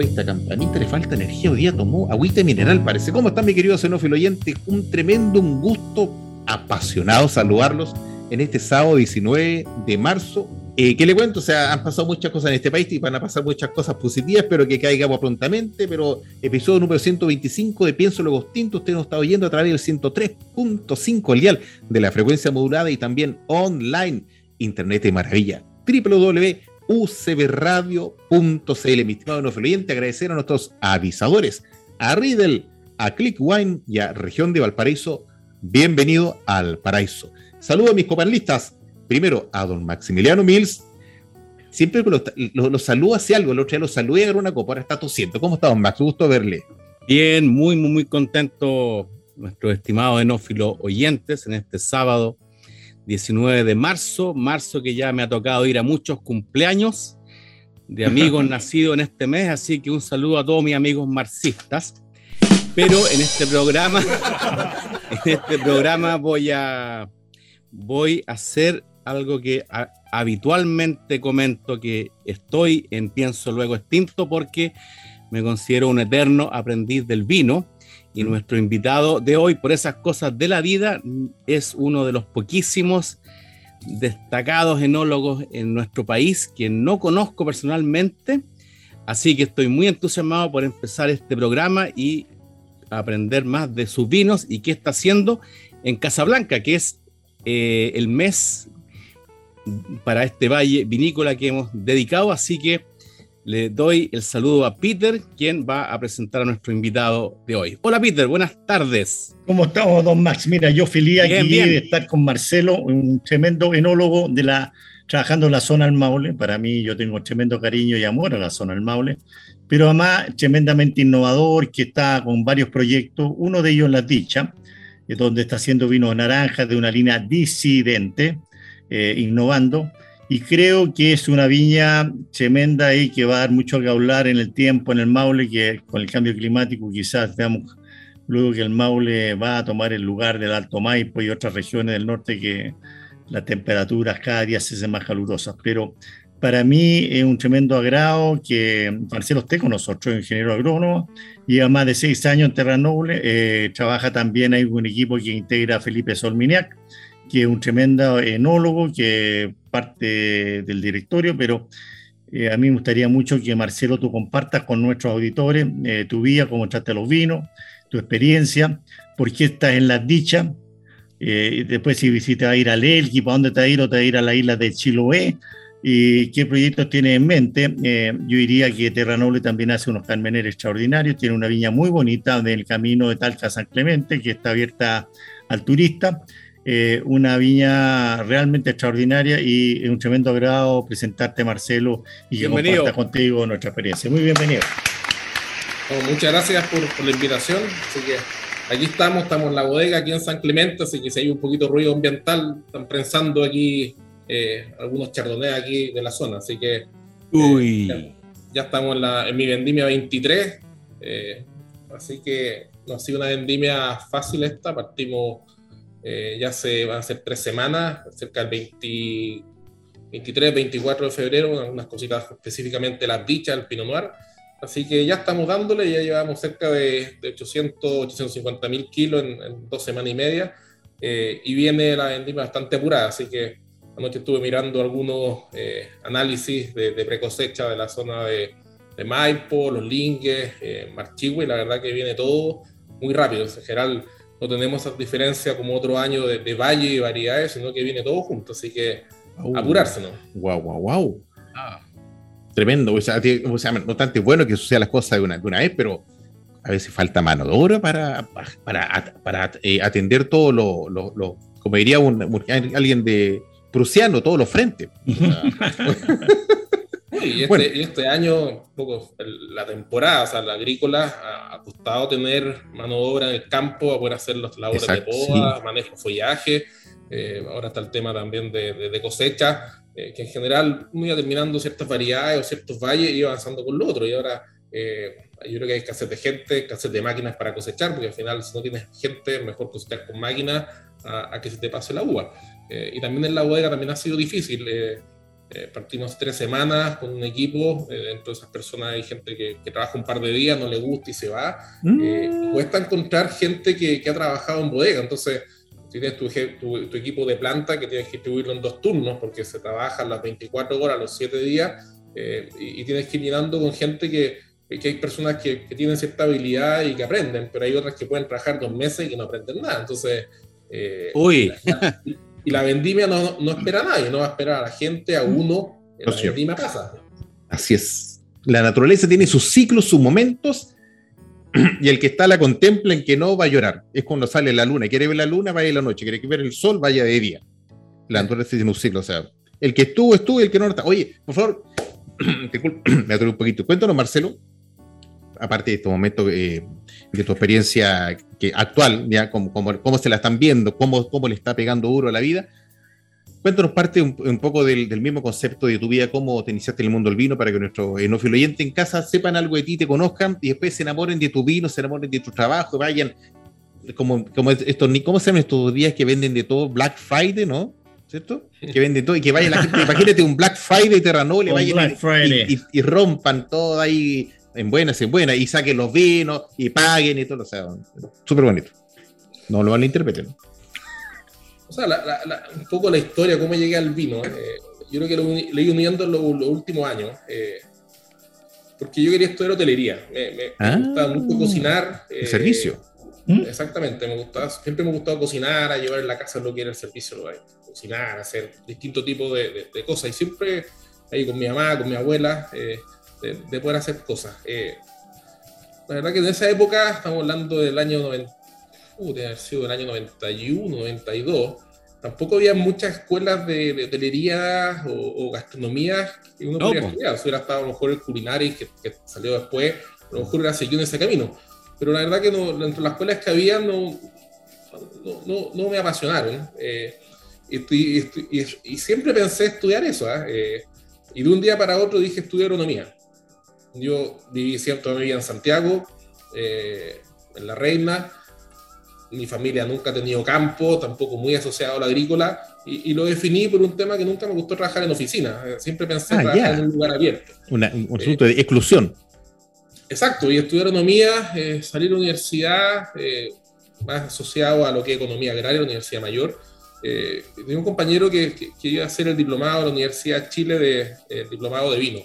Esta campanita le falta energía. Hoy día tomó agüita mineral, parece. ¿Cómo están, mi querido xenófilo oyente? Un tremendo, un gusto apasionado saludarlos en este sábado 19 de marzo. Eh, ¿Qué le cuento? O sea, han pasado muchas cosas en este país y van a pasar muchas cosas positivas. Espero que caiga agua prontamente. Pero episodio número 125 de Pienso Luego Tinto. Usted nos está oyendo a través del 103.5 el dial de la frecuencia modulada y también online. Internet de maravilla. www ucbradio.cl. Mi estimado no oyente, agradecer a nuestros avisadores, a Riddle, a Clickwine y a Región de Valparaíso. Bienvenido al paraíso. Saludo a mis copanelistas. Primero a don Maximiliano Mills. Siempre lo, lo, saludo hacia algo, el otro día lo saludé a una copa, ahora está tosiendo. ¿Cómo está, don Max? Gusto verle. Bien, muy, muy, muy contento, nuestros estimados enófilos oyentes, en este sábado 19 de marzo, marzo que ya me ha tocado ir a muchos cumpleaños de amigos nacidos en este mes, así que un saludo a todos mis amigos marxistas. Pero en este programa, en este programa voy a, voy a hacer algo que habitualmente comento que estoy en Pienso Luego Extinto porque me considero un eterno aprendiz del vino y nuestro invitado de hoy, por esas cosas de la vida, es uno de los poquísimos destacados enólogos en nuestro país que no conozco personalmente. Así que estoy muy entusiasmado por empezar este programa y aprender más de sus vinos y qué está haciendo en Casablanca, que es eh, el mes para este valle vinícola que hemos dedicado. Así que le doy el saludo a Peter, quien va a presentar a nuestro invitado de hoy. Hola Peter, buenas tardes. ¿Cómo estamos, don Max? Mira, yo feliz aquí de estar con Marcelo, un tremendo enólogo de la, trabajando en la zona del Maule. Para mí, yo tengo tremendo cariño y amor a la zona del Maule, pero además tremendamente innovador, que está con varios proyectos, uno de ellos en La Dicha, donde está haciendo vinos naranjas de una línea disidente, eh, innovando y creo que es una viña tremenda ahí que va a dar mucho que hablar en el tiempo, en el Maule, que con el cambio climático quizás veamos luego que el Maule va a tomar el lugar del Alto Maipo y otras regiones del norte que las temperaturas cada día se hacen más calurosas. Pero para mí es un tremendo agrado que Marcelo esté con nosotros, ingeniero agrónomo, lleva más de seis años en Terra Noble, eh, trabaja también hay un equipo que integra a Felipe Solminiac, que es un tremendo enólogo, que parte del directorio, pero eh, a mí me gustaría mucho que Marcelo tú compartas con nuestros auditores eh, tu vida, cómo trataste los vinos, tu experiencia, por qué estás en las dichas, eh, después si visitas a ir a Lelki, para dónde te vas a ir o te vas a ir a la isla de Chiloé, y qué proyectos tienes en mente. yo diría que Terra Noble también hace unos carmeneres extraordinarios, tiene una viña muy bonita del camino de Talca San Clemente, que está abierta al turista. Eh, una viña realmente extraordinaria y un tremendo agrado presentarte, Marcelo, y que contigo nuestra experiencia. Muy bienvenido. muchas gracias por, la invitación. Así que aquí estamos, estamos en la bodega, aquí en San Clemente, así que si hay un poquito de ruido ambiental, están prensando aquí eh, algunos chardonnays aquí de la zona. Así que eh, Uy. ya, estamos en, la, en mi vendimia 23. así que no ha sido una vendimia fácil esta, partimos eh, ya se van a ser tres semanas, cerca del 23, 24 de febrero, algunas cositas específicamente las dichas, el Pinot Noir. Así que ya estamos dándole, ya llevamos cerca de, 800, 850 mil kilos en, dos semanas y media. Eh, y viene la vendimia bastante apurada, así que anoche estuve mirando algunos eh, análisis de, de pre-cosecha de la zona de, de Maipo, Los Lingues, eh, Marchigüe, y la verdad que viene todo muy rápido. En general, no tenemos esa diferencia como otro año de, valle y variedades, sino que viene todo junto, así que apurarse, ¿no? Wow, wow, wow. Tremendo, o sea, o sea, no tanto bueno que sucedan las cosas de una, de una vez, pero a veces falta mano de obra para, para, para eh, atender todo lo, como diría un, alguien de prusiano, todos los frentes. y, este, este, año, un poco la temporada, o sea, la agrícola ha, costado tener mano de obra en el campo, a poder hacer las labores de poda, manejo follaje. Eh, ahora está el tema también de, cosecha, eh, que en general uno iba terminando ciertas variedades o ciertos valles y iba avanzando con lo otro. Y ahora eh, yo creo que hay escasez de gente, escasez de máquinas para cosechar, porque al final si no tienes gente, mejor cosechar con máquinas a, que se te pase la uva. y también en la bodega también ha sido difícil. Partimos tres semanas con un equipo, dentro de esas personas hay gente que, trabaja un par de días, no le gusta y se va. Mm. cuesta encontrar gente que, que ha trabajado en bodega, entonces tienes tu, tu, equipo de planta que tienes que distribuirlo en dos turnos porque se trabaja las 24 horas, los 7 días, eh, y, tienes que ir mirando con gente que, que hay personas que, que, tienen cierta habilidad y que aprenden, pero hay otras que pueden trabajar dos meses y que no aprenden nada. Entonces, eh, Uy. Y la vendimia no, no, espera a nadie, no va a esperar a la gente, a uno, en la vendimia pasa. Así es. La naturaleza tiene sus ciclos, sus momentos y el que está la contempla en que no va a llorar. Es cuando sale la luna. Quiere ver la luna, vaya de la noche. Quiere ver el sol, vaya de día. La naturaleza tiene un ciclo. O sea, el que estuvo, estuvo y el que no está. Oye, por favor, me atoré un poquito. Cuéntanos, Marcelo, aparte de este momento, eh, de tu experiencia que, actual, ya, cómo, cómo, se la están viendo, cómo, cómo le está pegando duro a la vida. Cuéntanos parte un, poco del, mismo concepto de tu vida, cómo te iniciaste en el mundo del vino, para que nuestros enófilos oyentes en casa sepan algo de ti, te conozcan y después se enamoren de tu vino, se enamoren de tu trabajo, vayan, como, como estos, ¿cómo se llaman estos días que venden de todo? Black Friday, ¿no? ¿Cierto? Que venden todo y que vaya la gente, imagínate un Black Friday terranol y vayan y, rompan todo ahí en buenas, en buenas, y saquen los vinos y paguen y todo, o sea, súper bonito. No lo van a interpretar o sea, un poco la historia, cómo llegué al vino. Eh, yo creo que lo, he ido uniendo en los, últimos años. Eh, porque yo quería estudiar hotelería. Me, me, ah. gustaba mucho cocinar. ¿El servicio? ¿Mm? Exactamente, me gustaba, siempre me gustaba cocinar, a llevar en la casa lo que era el servicio, lo cocinar, hacer distintos tipos de, cosas. Y siempre ahí con mi mamá, con mi abuela, eh, de, poder hacer cosas. la verdad que en esa época, estamos hablando del año 90 de haber sido el año 91, 92, tampoco había muchas escuelas de, hotelería o, gastronomía que uno podía estudiar. Si hubiera estado a lo mejor el culinario que, que, salió después, a lo mejor hubiera seguido en ese camino. Pero la verdad que no, entre las escuelas que había no, no, no, me apasionaron. Eh, y, y, siempre pensé estudiar eso. ¿ah? Eh, y de un día para otro dije estudiar agronomía. Yo viví cierto vivía en Santiago, eh, en La Reina, mi familia nunca ha tenido campo, tampoco muy asociado a la agrícola, y, lo definí por un tema que nunca me gustó trabajar en oficina. Eh, siempre pensé ah, trabajar en un lugar abierto. un asunto de exclusión. Exacto, y estudiar economía, eh, salir a la universidad, eh, más asociado a lo que es economía agraria, la Universidad Mayor. tenía un compañero que, que, iba a hacer el diplomado de la Universidad de Chile de diplomado de vino.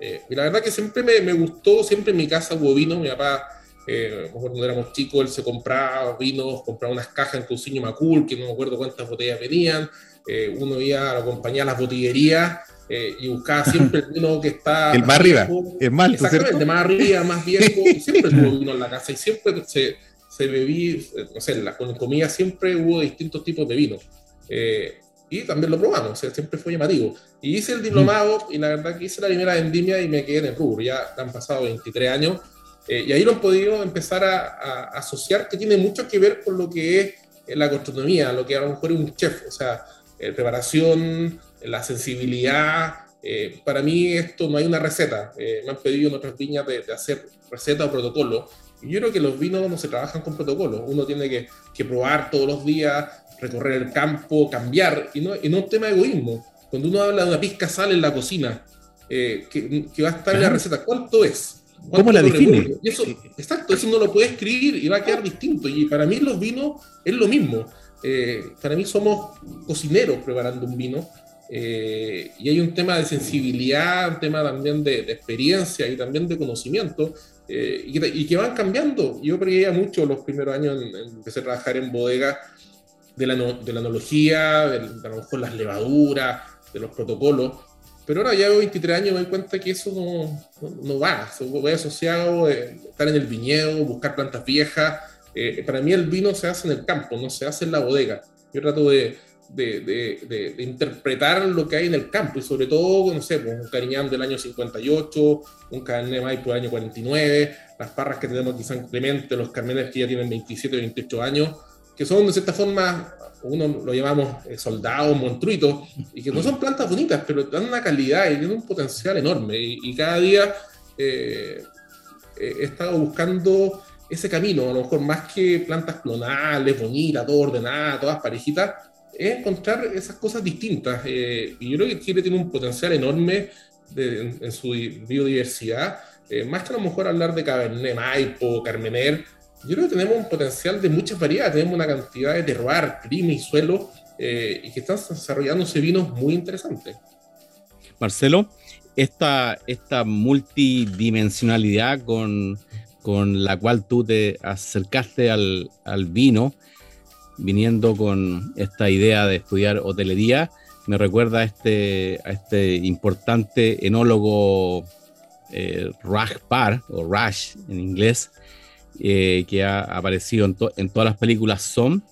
Y la verdad que siempre me, me, gustó, siempre en mi casa hubo vino, mi papá eh, cuando éramos chicos, él se compraba vinos, compraba unas cajas en Cousiño Macul, que no me acuerdo cuántas botellas venían. Eh, uno iba a la compañía las botillerías eh, y buscaba siempre el vino que está. el más arriba, el más Exactamente, más arriba, más viejo. Siempre tuvo vino en la casa y siempre se, se bebí, no sé, la, con comida siempre hubo distintos tipos de vino. Eh, y también lo probamos, o sea, siempre fue llamativo. Y hice el diplomado y la verdad que hice la primera vendimia y me quedé en el rubro. Ya han pasado 23 años eh, y ahí lo han podido empezar a, asociar, que tiene mucho que ver con lo que es eh, la gastronomía, lo que a lo mejor es un chef, o sea, eh, preparación, la sensibilidad. para mí esto no hay una receta. me han pedido en otras viñas de, hacer receta o protocolo. Y yo creo que los vinos no se trabajan con protocolo. Uno tiene que, que probar todos los días, recorrer el campo, cambiar, y no, y no un tema de egoísmo. Cuando uno habla de una pizca sal en la cocina, que, que, va a estar en la receta, ¿cuánto es? ¿Cómo la define? Eso, exacto, eso no lo puede escribir y va a quedar distinto. Y para mí los vinos es lo mismo. Eh, para mí somos cocineros preparando un vino. Eh, y hay un tema de sensibilidad, un tema también de, experiencia y también de conocimiento, eh, y, que, van cambiando. Yo creía mucho los primeros años, en, empecé a trabajar en bodega, de la, de la analogía, de, a lo mejor las levaduras, de los protocolos, pero ahora ya 23 años me doy cuenta que eso no, no, va. Se voy asociado eh, estar en el viñedo, buscar plantas viejas. Eh, para mí el vino se hace en el campo, no se hace en la bodega. Yo trato de, de, de, interpretar lo que hay en el campo y sobre todo, no sé, pues, un Cariñán del año 58, un Cabernet Maipo del año 49, las parras que tenemos aquí en San Clemente, los Carmenes que ya tienen 27, 28 años, que son de cierta forma uno lo llamamos eh, soldados, monstruitos, y que no son plantas bonitas, pero dan una calidad y tienen un potencial enorme. Y, cada día eh, eh, he estado buscando ese camino, a lo mejor más que plantas clonales, bonitas, todo todas parejitas, es encontrar esas cosas distintas. y yo creo que Chile tiene un potencial enorme en, su biodiversidad, más que a lo mejor hablar de Cabernet Maipo, Carmener, yo creo que tenemos un potencial de muchas variedades, tenemos una cantidad de terroir, clima y suelo, eh, y que están desarrollándose vinos muy interesantes. Marcelo, esta, esta multidimensionalidad con, con la cual tú te acercaste al, al, vino, viniendo con esta idea de estudiar hotelería, me recuerda a este, a este importante enólogo eh, Raj Par, o Rash en inglés, eh, que ha aparecido en, todas las películas son,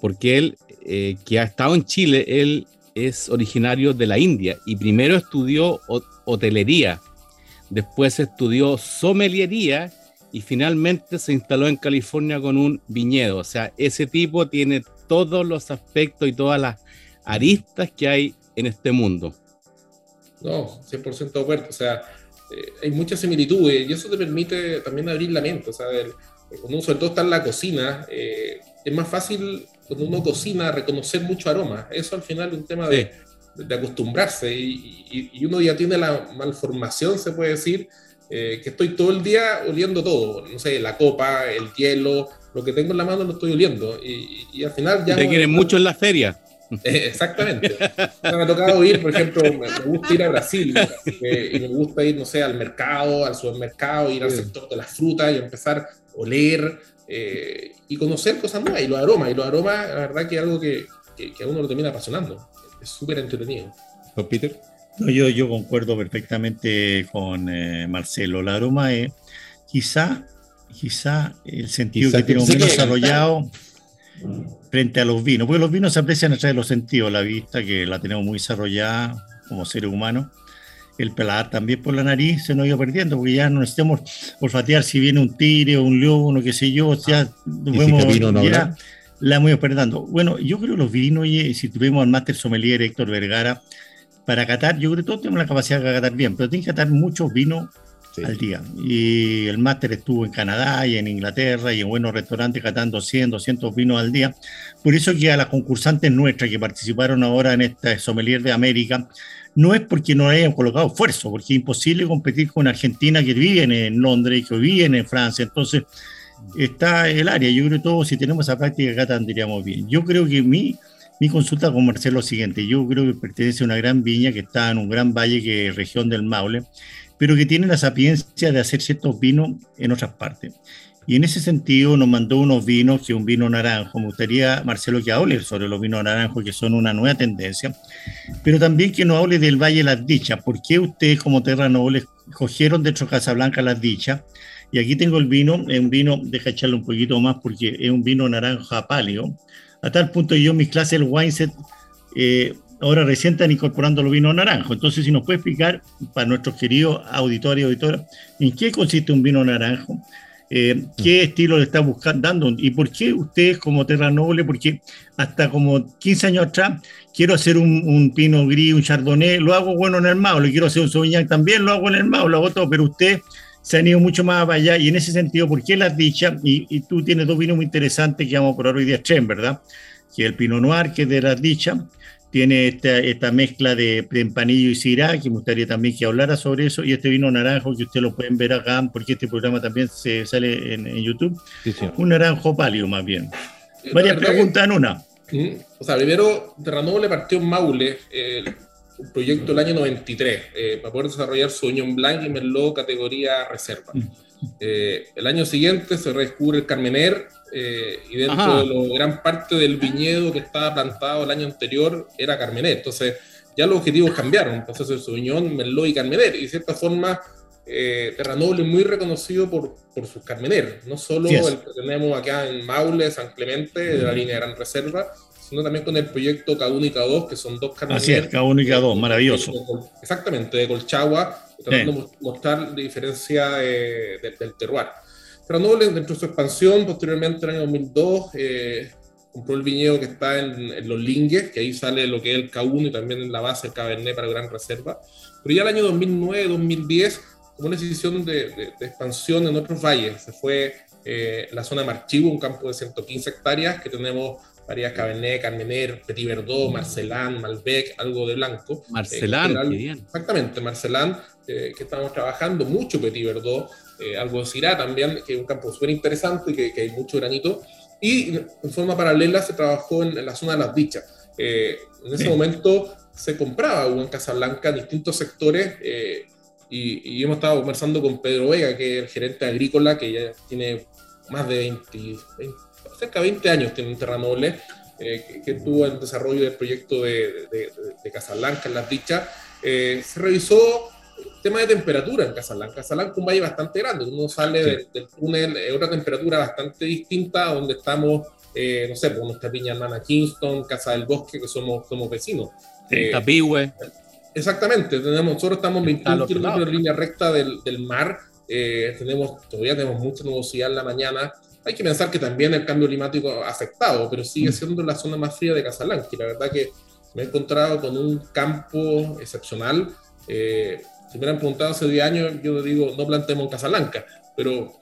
porque él, eh, que ha estado en Chile, él es originario de la India y primero estudió hotelería, después estudió sommeliería y finalmente se instaló en California con un viñedo. O sea, ese tipo tiene todos los aspectos y todas las aristas que hay en este mundo. No, 100% de acuerdo. O sea, eh, hay muchas similitudes y eso te permite también abrir la mente. O sea, cuando uno sobre todo está en la cocina, eh, es más fácil cuando uno cocina reconocer mucho aroma. Eso al final es un tema de, de, acostumbrarse y, y, uno ya tiene la malformación, se puede decir, eh, que estoy todo el día oliendo todo. No sé, la copa, el hielo, lo que tengo en la mano lo estoy oliendo. Y, al final ya... Te quieren mucho en la feria. Eh, exactamente. me ha tocado ir, por ejemplo, me, gusta ir a Brasil y me gusta ir, no sé, al mercado, al supermercado, ir al sector de las frutas y empezar a oler eh, y conocer cosas nuevas. Y los aromas, y los aromas, la verdad que es algo que, que, a uno lo termina apasionando. Es súper entretenido. ¿Don Peter? No, yo, yo concuerdo perfectamente con eh, Marcelo. El aroma es quizá, quizá el sentido que tiene menos desarrollado frente a los vinos, porque los vinos se aprecian a través de los sentidos, la vista que la tenemos muy desarrollada como seres humanos, el pelar también por la nariz se nos ido perdiendo, porque ya no necesitamos olfatear si viene un tigre o un león o qué sé yo, o sea, ya la hemos ido perdiendo. Bueno, yo creo que los vinos, y si tuvimos al máster sommelier Héctor Vergara, para catar, yo creo que todos tenemos la capacidad de catar bien, pero tienen que catar muchos vinos al día. Y el máster estuvo en Canadá y en Inglaterra y en buenos restaurantes catando 100, 200 vinos al día. Por eso que a las concursantes nuestras que participaron ahora en esta Sommelier de América, no es porque no hayan colocado esfuerzo, porque es imposible competir con Argentina que viven en Londres que viven en Francia. Entonces, está el área. Yo creo que todos, si tenemos esa práctica acá, tendríamos bien. Yo creo que mi, mi consulta con Marcelo es lo siguiente. Yo creo que pertenece a una gran viña que está en un gran valle que es región del Maule pero que tiene la sapiencia de hacer ciertos vinos en otras partes. Y en ese sentido nos mandó unos vinos, que un vino naranjo. Me gustaría, Marcelo, que hable sobre los vinos naranjos, que son una nueva tendencia, pero también que nos hable del Valle las Dichas. ¿Por qué ustedes como Terra Noble cogieron dentro de Casablanca las Dichas? Y aquí tengo el vino, es un vino, deja echarle un poquito más porque es un vino naranja pálido. A tal punto yo en mis clases el Wineset eh, ahora recién están incorporando los vinos naranjo. Entonces, si nos puede explicar para nuestros queridos auditores y auditoras, ¿en qué consiste un vino naranjo? Eh, ¿Qué mm. estilo le está buscando dando? ¿Y por qué ustedes como Terra Noble? Porque hasta como 15 años atrás quiero hacer un, un Pinot Gris, un Chardonnay, lo hago bueno en el Mao, le quiero hacer un Sauvignon también, lo hago en el Mao, lo hago todo, pero ustedes se han ido mucho más allá y en ese sentido, ¿por qué las dichas? Y, y, tú tienes dos vinos muy interesantes que vamos a probar hoy día, Tren, ¿verdad? Que es el Pinot Noir, que es de las dichas, tiene esta, esta mezcla de empanillo y sirá, que me gustaría también que hablara sobre eso, y este vino naranjo que ustedes lo pueden ver acá, porque este programa también se sale en, YouTube, un naranjo pálido más bien. Varias preguntas en una. O sea, primero, le partió en Maule, un proyecto del año 93, eh, para poder desarrollar su Unión Blanc y Merlot categoría reserva. Mm. Eh, el año siguiente se redescubre el Carmener eh, y dentro de lo, gran parte del viñedo que estaba plantado el año anterior era Carmenet. Entonces ya los objetivos cambiaron, entonces el Sauvignon, Merlot y Carmener, y de cierta forma eh, Terranoble es muy reconocido por, por sus Carmener, no solo el que tenemos acá en Maule, San Clemente, de la línea Gran Reserva, sino también con el proyecto K1 y K2, que son dos Carmener. Así es, K1 y K2, maravilloso. exactamente, de Colchagua, tratando de mostrar la diferencia del terroir. Terranoble, dentro de su expansión, posteriormente en el año 2002, eh, compró el viñedo que está en, Los Lingues, que ahí sale lo que es el K1 y también en la base el Cabernet para Gran Reserva. Pero ya el año 2009-2010 como una decisión de, expansión en otros valles. Se fue eh, la zona de Marchivo, un campo de 115 hectáreas, que tenemos varias Cabernet, Carmener, Petit Verdot, Marcelán, Malbec, algo de blanco. Marcelán, eh, bien. Exactamente, Marcelán, eh, que estamos trabajando mucho Petit Verdot, algo de Syrah también, que es un campo súper interesante y que, hay mucho granito. Y en forma paralela se trabajó en, la zona de las dichas. en ese momento se compraba en Casablanca distintos sectores y, hemos estado conversando con Pedro Vega, que es el gerente agrícola, que ya tiene más de 20, cerca de 20 años tiene un terranoble, eh, que, tuvo el desarrollo del proyecto de, de, Casablanca en las dichas. Eh, se revisó el tema de temperatura en Casablanca. Casablanca es un valle bastante grande, uno sale del, túnel, es otra temperatura bastante distinta a donde estamos, eh, no sé, con nuestra piña hermana Kingston, Casa del Bosque, que somos, somos vecinos. Eh, Tapigüe. Exactamente, tenemos, nosotros estamos 21 kilómetros en línea recta del, del mar, eh, tenemos, todavía tenemos mucha nubosidad en la mañana. Hay que pensar que también el cambio climático ha afectado, pero sigue mm. siendo la zona más fría de Casablanca. Y la verdad que me he encontrado con un campo excepcional. Eh, si me hubieran preguntado hace 10 años, yo digo, no plantemos en Casablanca, pero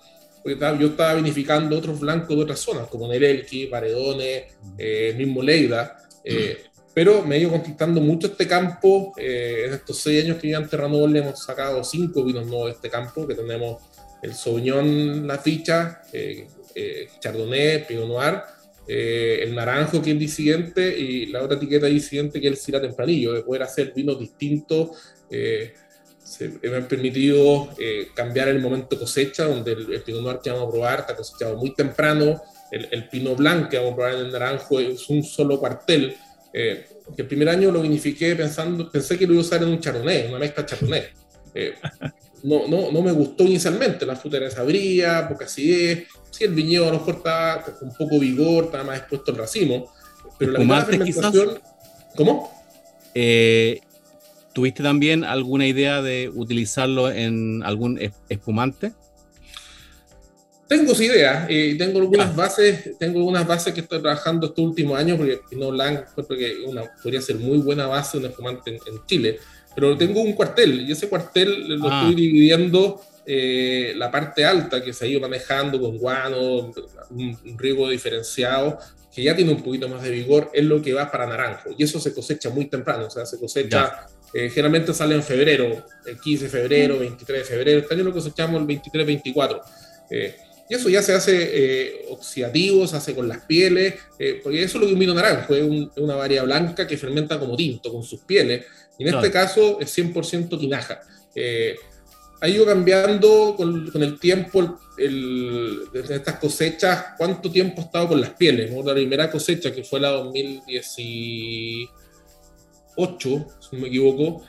yo estaba vinificando otros blancos de otras zonas, como Nerelki, Paredones, mm. eh, mismo Leida. Eh, pero me he ido conquistando mucho este campo. Eh, en estos seis años que llevan en Terrano le hemos sacado cinco vinos nuevos de este campo, que tenemos el Sauvignon La Ficha, eh, eh, Chardonnay, Pinot Noir, el Naranjo, que es el disidente, y la otra etiqueta disidente, que es el Syrah Tempranillo, de poder hacer vinos distintos. Se, me han permitido cambiar el momento cosecha, donde el, Pinot Noir que vamos a probar está cosechado muy temprano, el, el Pinot Blanc que vamos a probar en el Naranjo es un solo cuartel, eh, el primer año lo vinifiqué pensando, pensé que lo iba a usar en un chardonnay, una mezcla chardonnay. Eh, no, no, no me gustó inicialmente, la fruta era sabría, poca acidez, sí, el viñedo a lo mejor estaba con un poco vigor, estaba más expuesto al racimo, pero la fermentación... ¿Cómo? Eh, ¿Tuviste también alguna idea de utilizarlo en algún espumante? Tengo esa idea, eh, tengo algunas bases, tengo algunas bases que estoy trabajando estos últimos años, porque Pinot Blanc que una, podría ser muy buena base de un espumante en, Chile, pero tengo un cuartel, y ese cuartel lo ah. estoy dividiendo eh, la parte alta que se ha ido manejando con guano, un, riego diferenciado, que ya tiene un poquito más de vigor, es lo que va para naranjo, y eso se cosecha muy temprano, o sea, se cosecha, eh, generalmente sale en febrero, el 15 de febrero, 23 de febrero, este año lo cosechamos el 23-24. Y eso ya se hace eh, oxidativo, se hace con las pieles, eh, porque eso es lo que un vino naranjo, es, una variedad blanca que fermenta como tinto, con sus pieles. Y en este caso es 100% tinaja. Eh, ha ido cambiando con, el tiempo el, estas cosechas, cuánto tiempo ha estado con las pieles. La primera cosecha, que fue la 2018, si no me equivoco,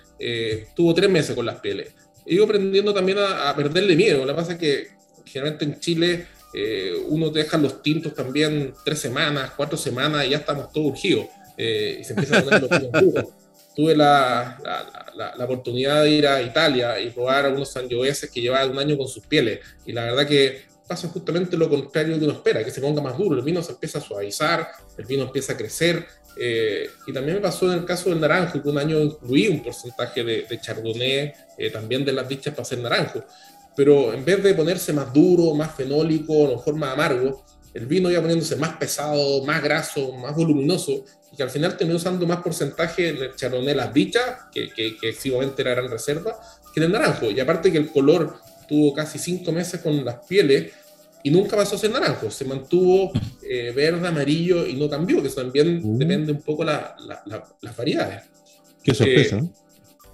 tuvo tres meses con las pieles. He ido aprendiendo también a, a perderle miedo. Lo que pasa es que generalmente en Chile eh, uno deja los tintos también tres semanas, cuatro semanas y ya estamos todos urgidos eh, y se empieza a poner los Tuve la, la, la, oportunidad de ir a Italia y probar algunos sangioeses que llevaban un año con sus pieles. Y la verdad que pasa justamente lo contrario que uno espera, que se ponga más duro, el vino se empieza a suavizar, el vino empieza a crecer. Eh, y también me pasó en el caso del naranjo, que un año incluí un porcentaje de, de chardonnay, también de las dichas para hacer naranjo. Pero en vez de ponerse más duro, más fenólico, a lo mejor más amargo, el vino iba poniéndose más pesado, más graso, más voluminoso, y que al final terminó usando más porcentaje en el chardonnay las dichas, que, que, que era gran reserva, que en el naranjo. Y aparte que el color tuvo casi cinco meses con las pieles y nunca pasó a ser naranjo, se mantuvo eh, verde, amarillo y no cambió, que eso también uh. depende un poco la, las variedades. Qué sorpresa. Eh,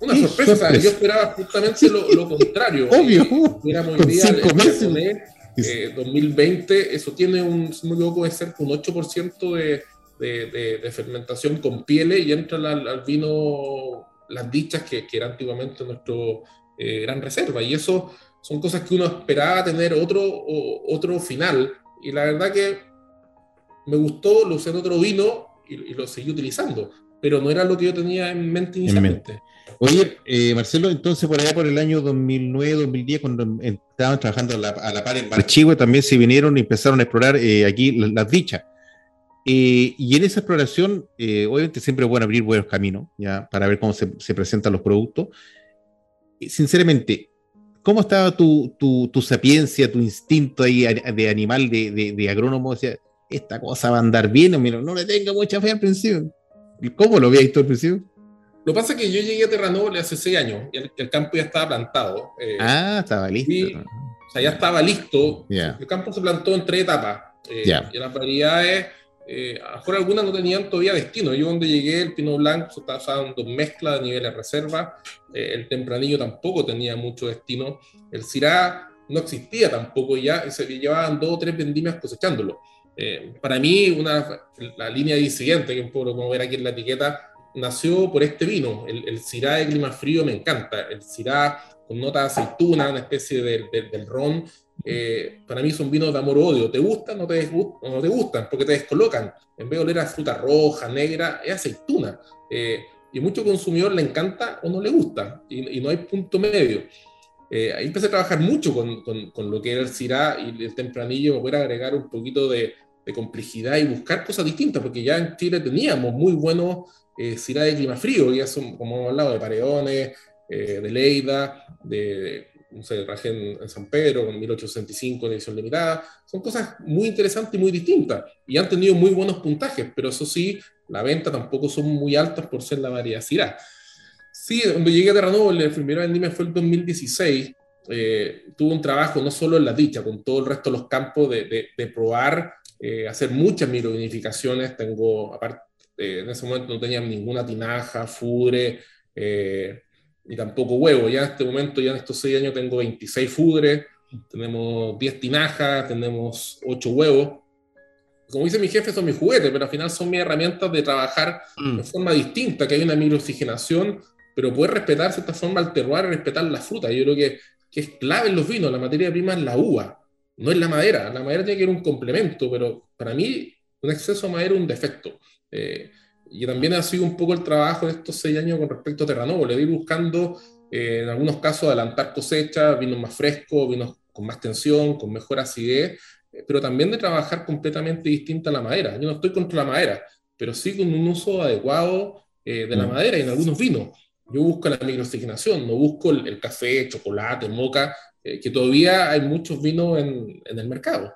una sorpresa, yo esperaba justamente lo, contrario. Obvio. Eh, 2020, eso tiene un, me equivoco, puede ser un 8% de, de, fermentación con pieles y entra al, vino las dichas que, que era antiguamente nuestro eh, gran reserva. Y eso son cosas que uno esperaba tener otro, otro final. Y la verdad que me gustó, lo usé en otro vino y, lo seguí utilizando, pero no era lo que yo tenía en mente inicialmente. Oye, eh, Marcelo, entonces por allá por el año 2009, 2010, cuando estaban trabajando a la, par en Marchigüe, también se vinieron y empezaron a explorar eh, aquí las, dichas. Eh, y en esa exploración, obviamente siempre es bueno abrir buenos caminos, ya, para ver cómo se, se presentan los productos. sinceramente, ¿cómo estaba tu, tu, tu, sapiencia, tu instinto ahí de animal, de, de, agrónomo? O sea, esta cosa va a andar bien, mira, no le tengo mucha fe al principio. ¿Cómo lo habías visto al principio? Lo que pasa es que yo llegué a Terranova hace seis años y el, campo ya estaba plantado. Eh, ah, estaba listo. o sea, ya estaba listo. El campo se plantó en tres etapas. Eh, y las variedades, eh, a mejor algunas no tenían todavía destino. Yo donde llegué, el Pino Blanco se estaba usando mezcla de nivel de reserva. Eh, el Tempranillo tampoco tenía mucho destino. El Cirá no existía tampoco ya. Se llevaban dos o tres vendimias cosechándolo. para mí, una, la línea siguiente, que un poco como ver aquí en la etiqueta, nació por este vino. El, el Syrah de clima frío me encanta. El Syrah con nota de aceituna, una especie de, del ron. Eh, para mí son vinos de amor-odio. ¿Te gustan no te, no te gustan? Porque te descolocan. En vez de oler a fruta roja, negra, es aceituna. Eh, y mucho consumidor le encanta o no le gusta. Y, no hay punto medio. Eh, ahí empecé a trabajar mucho con, con, con, lo que era el Syrah y el tempranillo, poder agregar un poquito de, de complejidad y buscar cosas distintas, porque ya en Chile teníamos muy buenos eh, de clima frío, ya son, como hemos hablado, de Paredones, eh, de Leida, de, no sé, en, San Pedro, con 1865 en edición limitada. Son cosas muy interesantes y muy distintas. Y han tenido muy buenos puntajes, pero eso sí, la venta tampoco son muy altas por ser la variedad Syrah. Sí, cuando llegué a Terranova, el primero vendimia fue el 2016. Eh, tuve un trabajo no solo en la dicha, con todo el resto de los campos de probar, eh, hacer muchas microvinificaciones. Tengo, aparte, eh, en ese momento no tenía ninguna tinaja, fudre, eh, ni tampoco huevo. Ya en este momento, ya en estos seis años, tengo 26 fudres, tenemos 10 tinajas, tenemos 8 huevos. Como dice mi jefe, son mis juguetes, pero al final son mis herramientas de trabajar mm. de forma distinta, que hay una microoxigenación, pero poder respetar esta forma al terroir respetar la fruta. Yo creo que, que es clave en los vinos, la materia prima es la uva, no es la madera. La madera tiene que ser un complemento, pero para mí un exceso de madera es un defecto. Eh, y también ha sido un poco el trabajo de estos seis años con respecto a Terranovo. Le voy buscando, eh, en algunos casos, adelantar cosecha, vinos más frescos, vinos con más tensión, con mejor acidez, eh, pero también de trabajar completamente distinta a la madera. Yo no estoy contra la madera, pero sí con un uso adecuado de la mm. madera y en algunos vinos. Yo busco la microoxigenación, no busco el, café, chocolate, moca, que todavía hay muchos vinos en, en el mercado.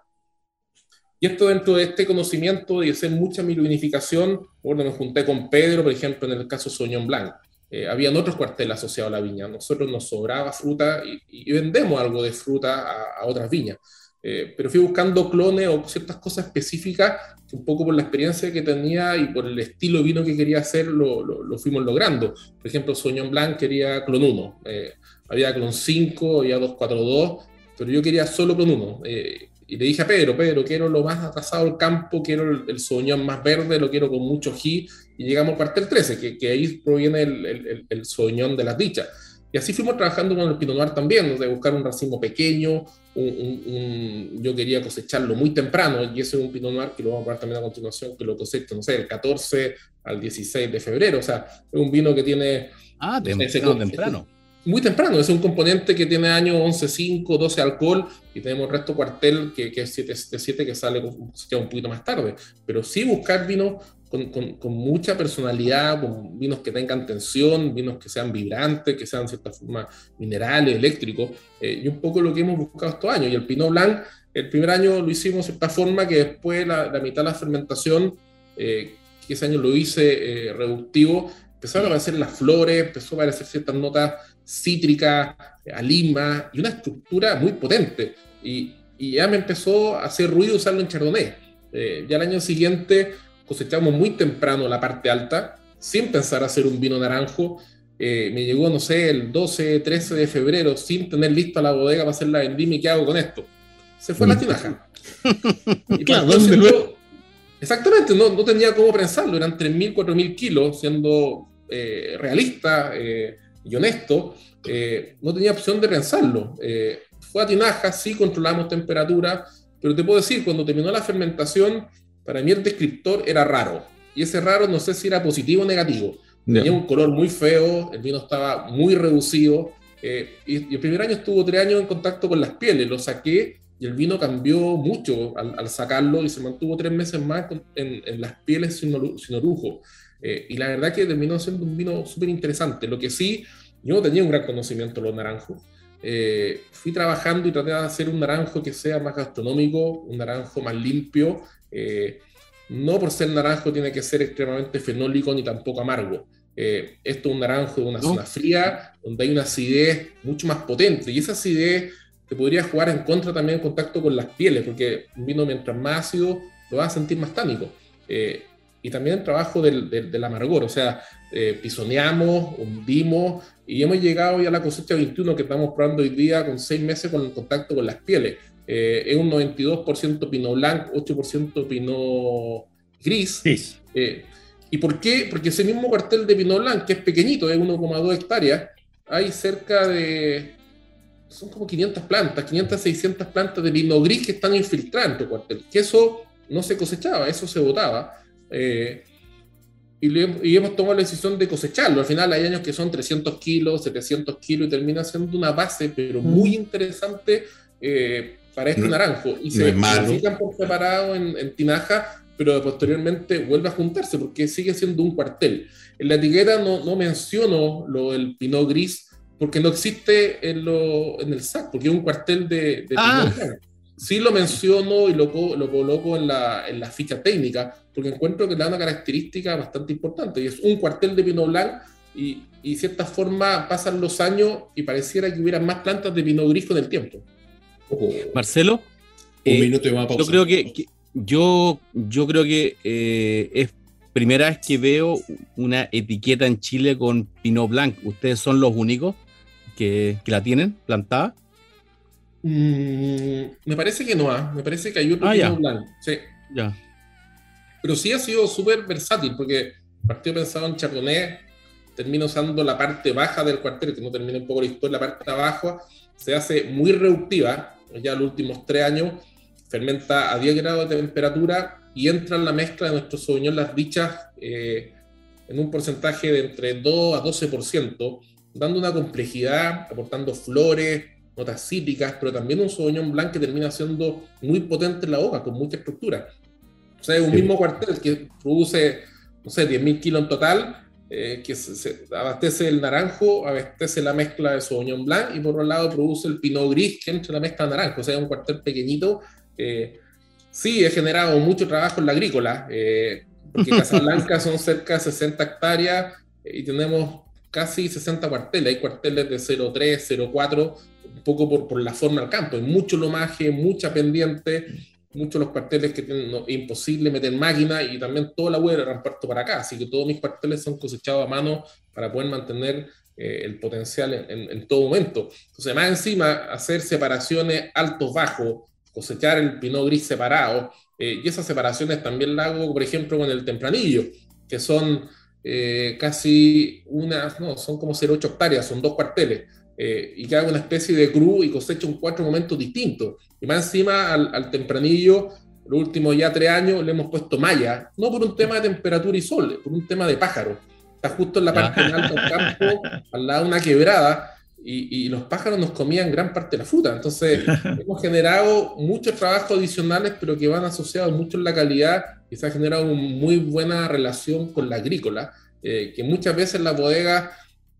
Y esto dentro de este conocimiento y hacer mucha microvinificación, bueno, me junté con Pedro, por ejemplo, en el caso Soñón Blanc. Eh, habían otros cuarteles asociados a la viña. Nosotros nos sobraba fruta y, vendemos algo de fruta a, otras viñas. Eh, pero fui buscando clones o ciertas cosas específicas que un poco por la experiencia que tenía y por el estilo de vino que quería hacer lo, lo, fuimos logrando. Por ejemplo, Soñón Blanc quería clon 1, eh, había clon 5, había 242, pero yo quería solo clon 1. Y le dije a Pedro, Pedro, quiero lo más atrasado del campo, quiero el, el soñón más verde, lo quiero con mucho ji, y llegamos a parte del 13, que, que ahí proviene el, el, el, soñón de las dichas. Y así fuimos trabajando con el Pinot Noir también, de buscar un racimo pequeño, un, yo quería cosecharlo muy temprano, y ese es un Pinot Noir que lo vamos a ver también a continuación, que lo cosecho, no sé, el 14 al 16 de febrero, o sea, es un vino que tiene... Ah, temprano, temprano muy temprano, es un componente que tiene año 11, 5, 12 alcohol y tenemos el resto cuartel que, que es 7, que sale un poquito más tarde. Pero sí buscar vinos con, con, mucha personalidad, con vinos que tengan tensión, vinos que sean vibrantes, que sean de cierta forma minerales, eléctricos, eh, y un poco lo que hemos buscado estos años. Y el Pinot Blanc, el primer año lo hicimos de cierta forma que después la, la mitad de la fermentación, eh, que ese año lo hice eh, reductivo, empezaron a aparecer las flores, empezó a aparecer ciertas notas cítrica, a lima, y una estructura muy potente. Y, ya me empezó a hacer ruido usarlo en Chardonnay. Eh, ya el año siguiente cosechamos muy temprano la parte alta, sin pensar hacer un vino naranjo. Eh, me llegó, no sé, el 12, 13 de febrero, sin tener lista la bodega para hacer la vendimia, ¿y qué hago con esto? Se fue la tinaja. y claro, Exactamente, no, no tenía cómo prensarlo, eran 3.000, 4.000 kilos, siendo eh, realista eh, y honesto, eh, no tenía opción de prensarlo. fue a tinaja, sí controlamos temperatura, pero te puedo decir, cuando terminó la fermentación, para mí el descriptor era raro. Y ese raro no sé si era positivo o negativo. Tenía un color muy feo, el vino estaba muy reducido. y, el primer año estuvo tres años en contacto con las pieles, lo saqué y el vino cambió mucho al, sacarlo y se mantuvo tres meses más en, las pieles sin, sin orujo. Eh, y la verdad que terminó siendo un vino súper interesante. Lo que sí, yo no tenía un gran conocimiento de los naranjos. Eh, fui trabajando y traté de hacer un naranjo que sea más gastronómico, un naranjo más limpio. Eh, no por ser naranjo tiene que ser extremadamente fenólico ni tampoco amargo. esto es un naranjo de una zona fría, donde hay una acidez mucho más potente. Y esa acidez te podría jugar en contra también en contacto con las pieles, porque un vino mientras más ácido lo vas a sentir más tánico. Eh, y también el trabajo del, del, amargor, o sea, eh, pisoneamos, hundimos y hemos llegado ya a la cosecha 21 que estamos probando hoy día con seis meses con el contacto con las pieles. Eh, es un 92% Pinot Blanc, 8% Pinot Gris. ¿Y por qué? Porque ese mismo cuartel de Pinot Blanc, que es pequeñito, es 1,2 hectáreas, hay cerca de son como 500 plantas, 500, 600 plantas de vino gris que están infiltradas en tu cuartel, que eso no se cosechaba, eso se botaba. Eh, y, hemos tomado la decisión de cosecharlo. Al final hay años que son 300 kilos, 700 kilos y termina siendo una base, pero muy interesante eh, para este naranjo. Y se clasifican por separado en, en, tinaja, pero posteriormente vuelve a juntarse porque sigue siendo un cuartel. En la etiqueta no, no menciono lo del pinot gris porque no existe en, lo, en el SAC, porque es un cuartel de, de ah. Sí lo menciono y lo, lo coloco en la, en la, ficha técnica, porque encuentro que le da una característica bastante importante, y es un cuartel de Pinot Blanc, y, y de cierta forma pasan los años y pareciera que hubiera más plantas de Pinot Gris con el tiempo. Marcelo, un eh, minuto y más Yo creo que, yo, yo creo que eh, es primera vez que veo una etiqueta en Chile con Pinot Blanc. ¿Ustedes son los únicos? Que, la tienen plantada? Mm, me parece que no, ¿ah? me parece que hay otro ah, blanco. Sí. Ya. Pero sí ha sido súper versátil, porque partido pensado en Chardonnay, termina usando la parte baja del cuartel, que no termina un poco la historia, la parte abajo se hace muy reductiva, ya los últimos tres años, fermenta a 10 grados de temperatura y entra en la mezcla de nuestro Sauvignon Las Dichas eh, en un porcentaje de entre 2 a 12%, dando una complejidad, aportando flores, notas cítricas, pero también un Sauvignon Blanc que termina siendo muy potente en la boca, con mucha estructura. O sea, es un mismo cuartel que produce, no sé, 10.000 kilos en total, eh, que se, abastece el naranjo, abastece la mezcla de Sauvignon Blanc y por otro lado produce el Pinot Gris que entra la mezcla de naranjo. O sea, es un cuartel pequeñito. Eh, sí, he generado mucho trabajo en la agrícola, eh, porque Casablanca son cerca de 60 hectáreas y tenemos casi 60 cuarteles. Hay cuarteles de 0,3, 0,4, un poco por, por la forma del campo. Hay mucho lomaje, mucha pendiente, muchos los cuarteles que tienen imposible meter máquina y también toda la hueá la reparto para acá. Así que todos mis cuarteles son cosechados a mano para poder mantener eh, el potencial en, todo momento. Entonces, más encima, hacer separaciones altos-bajos, cosechar el pinot gris separado, eh, y esas separaciones también las hago, por ejemplo, con el tempranillo, que son eh, casi unas, no, son como 0,8 hectáreas, son dos cuarteles, eh, y que haga una especie de cru y cosecha en cuatro momentos distintos. Y más encima al, tempranillo, los últimos ya tres años le hemos puesto malla, no por un tema de temperatura y sol, por un tema de pájaro. Está justo en la parte alta del campo, al lado de una quebrada, y, los pájaros nos comían gran parte de la fruta. Entonces, hemos generado muchos trabajos adicionales, pero que van asociados mucho en la calidad y se ha generado una muy buena relación con la agrícola, eh, que muchas veces la bodega,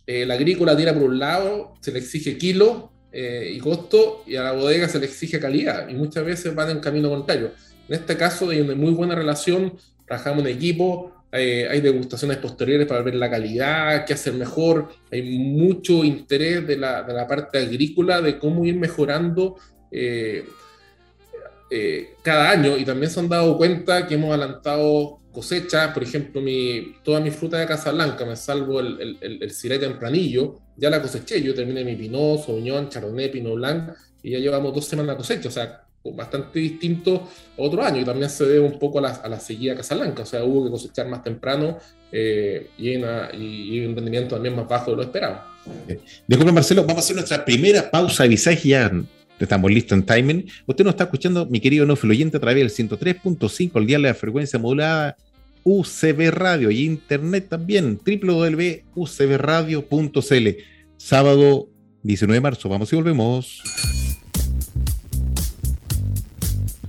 eh, la agrícola tira por un lado, se le exige kilo eh, y costo, y a la bodega se le exige calidad, y muchas veces van en camino contrario. En este caso hay una muy buena relación, trabajamos en equipo, eh, hay degustaciones posteriores para ver la calidad, qué hacer mejor, hay mucho interés de la, de la parte agrícola de cómo ir mejorando eh, eh, cada año. Y también se han dado cuenta que hemos adelantado cosechas, por ejemplo, mi, toda mi fruta de Casablanca, me salvo el, el, el, en tempranillo, ya la coseché, yo terminé mi Pinot, Sauvignon, Chardonnay, Pinot Blanc y ya llevamos dos semanas de cosecha, o sea, bastante distinto a otro año y también se debe un poco a la, a la o sea, hubo que cosechar más temprano eh, y, y, un rendimiento también más bajo de lo esperado. Disculpe Marcelo, vamos a hacer nuestra primera pausa de visaje ya estamos listos en timing. Usted nos está escuchando, mi querido no oyente, a través del 103.5, el día de la frecuencia modulada UCB Radio y internet también, www.ucbradio.cl. Sábado 19 de marzo, vamos y volvemos.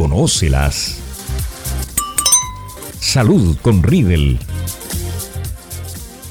Conócelas. Salud con Riedel.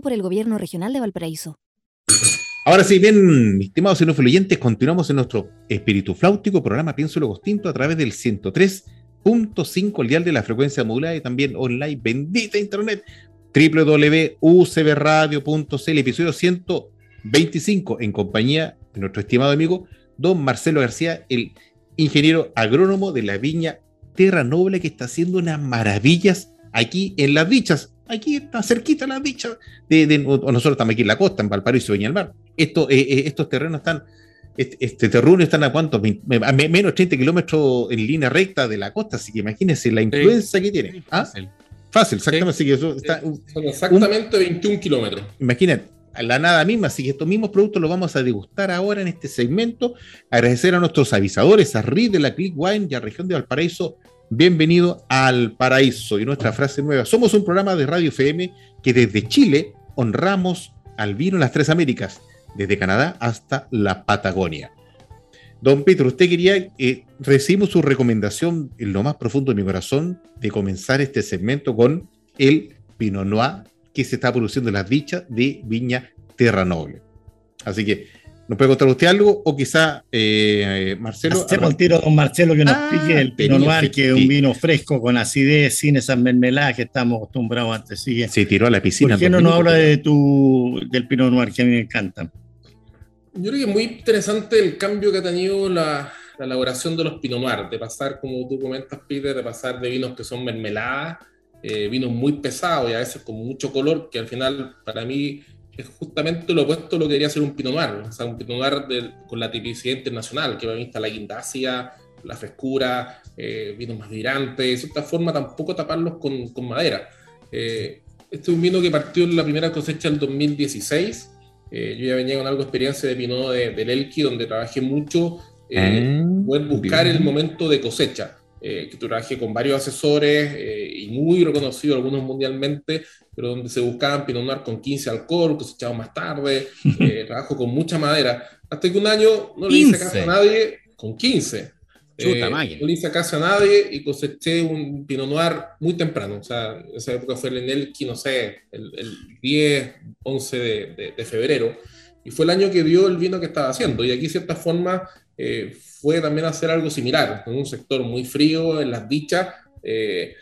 por el Gobierno Regional de Valparaíso. Ahora sí, bien, estimados influyentes, continuamos en nuestro espíritu flautico, programa Pienso lo Distinto a través del 103.5, el dial de la frecuencia modulada y también online, bendita internet, www.ucbradio.cl, episodio 125, en compañía de nuestro estimado amigo don Marcelo García, el ingeniero agrónomo de la viña Terra Noble, que está haciendo unas maravillas aquí en las dichas aquí está cerquita la dicha, de, nosotros estamos aquí en la costa, en Valparaíso, Viña del Mar. Esto, eh, eh, estos terrenos están, este, este terreno están a cuántos, a menos 30 kilómetros en línea recta de la costa, así que imagínense la influencia que tiene. ¿Ah? Fácil. Fácil, exactamente. Así que eso está, Son exactamente 21 kilómetros. Imagínate, la nada misma, así que estos mismos productos los vamos a degustar ahora en este segmento. Agradecer a nuestros avisadores, a RID de la Click Wine y a Región de Valparaíso Bienvenido al paraíso y nuestra frase nueva. Somos un programa de Radio FM que desde Chile honramos al vino en las tres Américas, desde Canadá hasta la Patagonia. Don Pedro, usted quería, eh, recibimos su recomendación en lo más profundo de mi corazón de comenzar este segmento con el Pinot Noir que se está produciendo en las dichas de Viña Terra Noble. Así que ¿Nos puede contar usted algo? O quizá eh, Marcelo. Hacemos el tiro con Marcelo que nos ah, explique el Pinot Noir, que es un vino fresco, con acidez, sin esas mermeladas que estamos acostumbrados antes. Sigue. Se tiró a la piscina. ¿Por qué no nos habla de tu, del Pinot Noir, que a mí me encanta? Yo creo que es muy interesante el cambio que ha tenido la, elaboración de los Pinot Noir, de pasar, como tú comentas, Peter, de pasar de vinos que son mermeladas, eh, vinos muy pesados y a veces con mucho color, que al final, para mí, es justamente lo opuesto a lo que debería ser un Pinot Noir, o sea, un Pinot Noir con la tipicidad internacional, que me está la guindacia, la frescura, eh, vinos más vibrantes, de esta forma tampoco taparlos con, con madera. Eh, este es un vino que partió en la primera cosecha del 2016. Eh, yo ya venía con algo de experiencia de Pinot de, del Elqui, donde trabajé mucho, poder buscar el momento de cosecha. Eh, que trabajé con varios asesores eh, y muy reconocidos, algunos mundialmente, pero donde se buscaban Pinot Noir con 15 alcohol, cosechados más tarde, eh, trabajo con mucha madera. Hasta que un año no le hice caso a nadie con 15. Chuta, no le hice caso a nadie y coseché un Pinot Noir muy temprano. O sea, esa época fue en el, no sé, el, 10, 11 de, de, febrero. Y fue el año que dio el vino que estaba haciendo. Y aquí, de cierta forma, eh, fue también hacer algo similar, en un sector muy frío, en las dichas. Eh,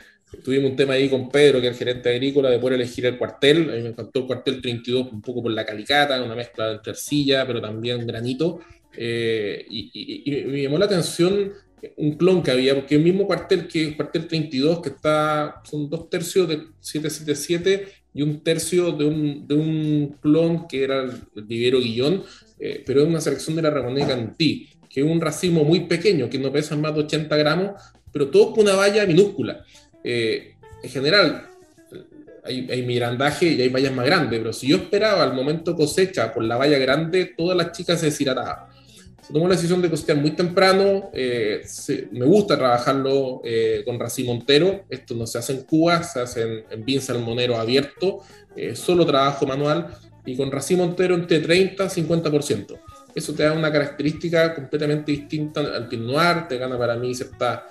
tuvimos un tema ahí con Pedro, que es el gerente agrícola, de poder elegir el cuartel. A mí me encantó el cuartel 32, un poco por la calicata, una mezcla de arcilla, pero también granito. Eh, y, me llamó la atención un clon que había, porque el mismo cuartel que el cuartel 32, que está, son dos tercios de 777 y un tercio de un, de un clon que era el vivero Guillón, eh, pero es una selección de la Ramonet Cantí que es un racimo muy pequeño, que no pesa más de 80 gramos, pero todo con una valla minúscula. Eh, en general, hay, hay, mirandaje y hay vallas más grandes, pero si yo esperaba al momento cosecha por la valla grande, todas las chicas se deshidrataban. se tomó la decisión de cosechar muy temprano. Eh, me gusta trabajarlo eh, con racimo Montero. Esto no se hace en Cuba, se hace en, en bin salmonero abierto, eh, solo trabajo manual y con racimo Montero entre 30 y 50%. Eso te da una característica completamente distinta al Pinot Noir, te gana para mí cierta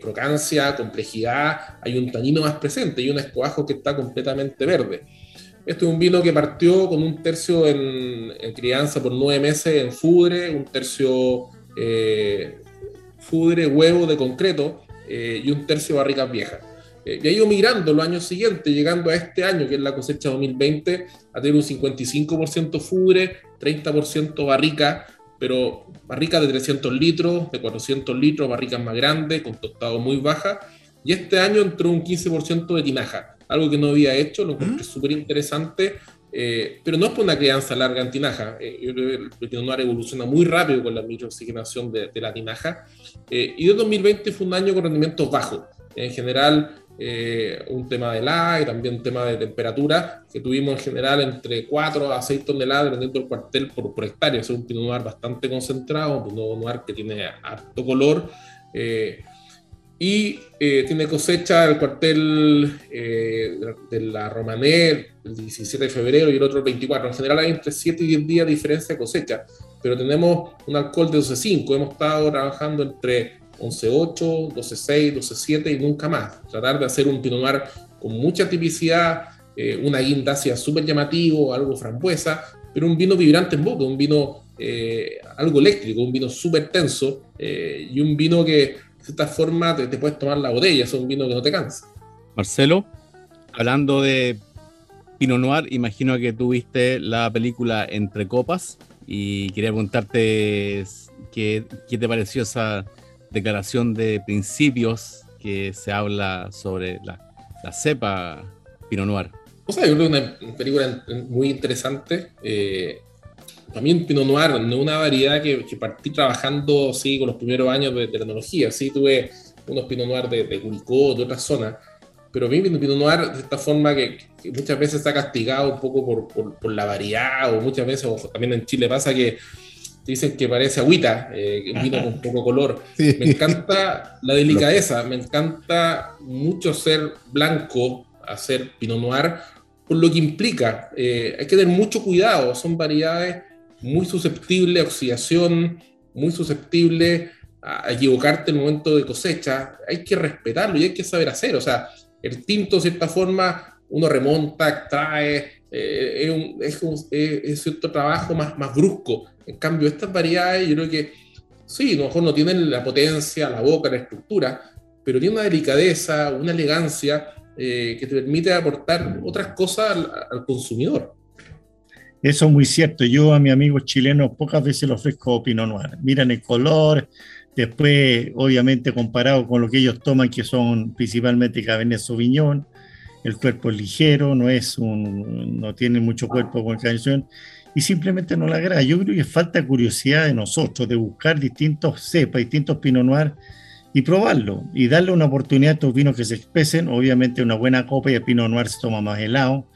crocancia, complejidad, hay un tanino más presente y un escoajo que está completamente verde. Este es un vino que partió con un tercio en, crianza por nueve meses en fudre, un tercio eh, fudre, huevo de concreto eh, y un tercio barricas viejas. Eh, y ha ido migrando los años siguientes, llegando a este año, que es la cosecha 2020, a tener un 55% fudre, 30% barrica, pero barricas de 300 litros, de 400 litros, barricas más grandes, con tostado muy baja. Y este año entró un 15% de tinaja algo que no había hecho, lo encontré ¿Mm? súper interesante, eh, pero no es por una crianza larga en tinaja. Eh, el Pinot Noir evoluciona muy rápido con la microoxigenación de, de la tinaja. Eh, y de 2020 fue un año con rendimientos bajos. En general, un tema de la y también un tema de temperatura, que tuvimos en general entre 4 a 6 toneladas dependiendo del cuartel por, por hectárea. Es un Pinot Noir bastante concentrado, un Pinot Noir que tiene harto color y eh, tiene cosecha el cuartel eh, de la Romané el 17 de febrero y el otro el 24. En general hay entre 7 y 10 días de diferencia de cosecha, pero tenemos un alcohol de 12.5. Hemos estado trabajando entre 11.8, 12.6, 12.7 y nunca más. Tratar de hacer un Pinot Noir con mucha tipicidad, eh, una guinda hacia súper llamativo, algo frambuesa, pero un vino vibrante en boca, un vino algo eléctrico, un vino súper tenso y un vino que de esta forma te, puedes tomar la botella, es un vino que no te cansa. Marcelo, hablando de Pinot Noir, imagino que tú viste la película Entre Copas y quería preguntarte qué, qué te pareció esa declaración de principios que se habla sobre la, cepa Pinot Noir. O sea, yo creo que es una película muy interesante. Eh, también Pinot Noir, no una variedad que, partí trabajando sí, con los primeros años de, tecnología. Sí, tuve unos Pinot Noir de, de de otras zonas, pero a mí Pinot Noir de esta forma que, muchas veces está castigado un poco por, por, la variedad, o muchas veces, también en Chile pasa que dicen que parece agüita, eh, vino con poco color. Me encanta la delicadeza, me encanta mucho ser blanco, hacer Pinot Noir, por lo que implica. Eh, hay que tener mucho cuidado, son variedades muy susceptible a oxidación, muy susceptible a equivocarte en el momento de cosecha. Hay que respetarlo y hay que saber hacer. O sea, el tinto, de cierta forma, uno remonta, extrae, eh, es, un, es, cierto trabajo más, más brusco. En cambio, estas variedades, yo creo que sí, a lo mejor no tienen la potencia, la boca, la estructura, pero tienen una delicadeza, una elegancia eh, que te permite aportar otras cosas al consumidor. Eso es muy cierto. Yo a mi amigo chileno pocas veces le ofrezco Pinot Noir. Miran el color, después, obviamente, comparado con lo que ellos toman, que son principalmente Cabernet Sauvignon, el cuerpo es ligero, no es un, no tiene mucho cuerpo con canción y simplemente no la agrada. Yo creo que falta curiosidad de nosotros de buscar distintos cepas, distintos Pinot Noir y probarlo y darle una oportunidad a estos vinos que se expresen. Obviamente, una buena copa y el Pinot Noir se toma más helado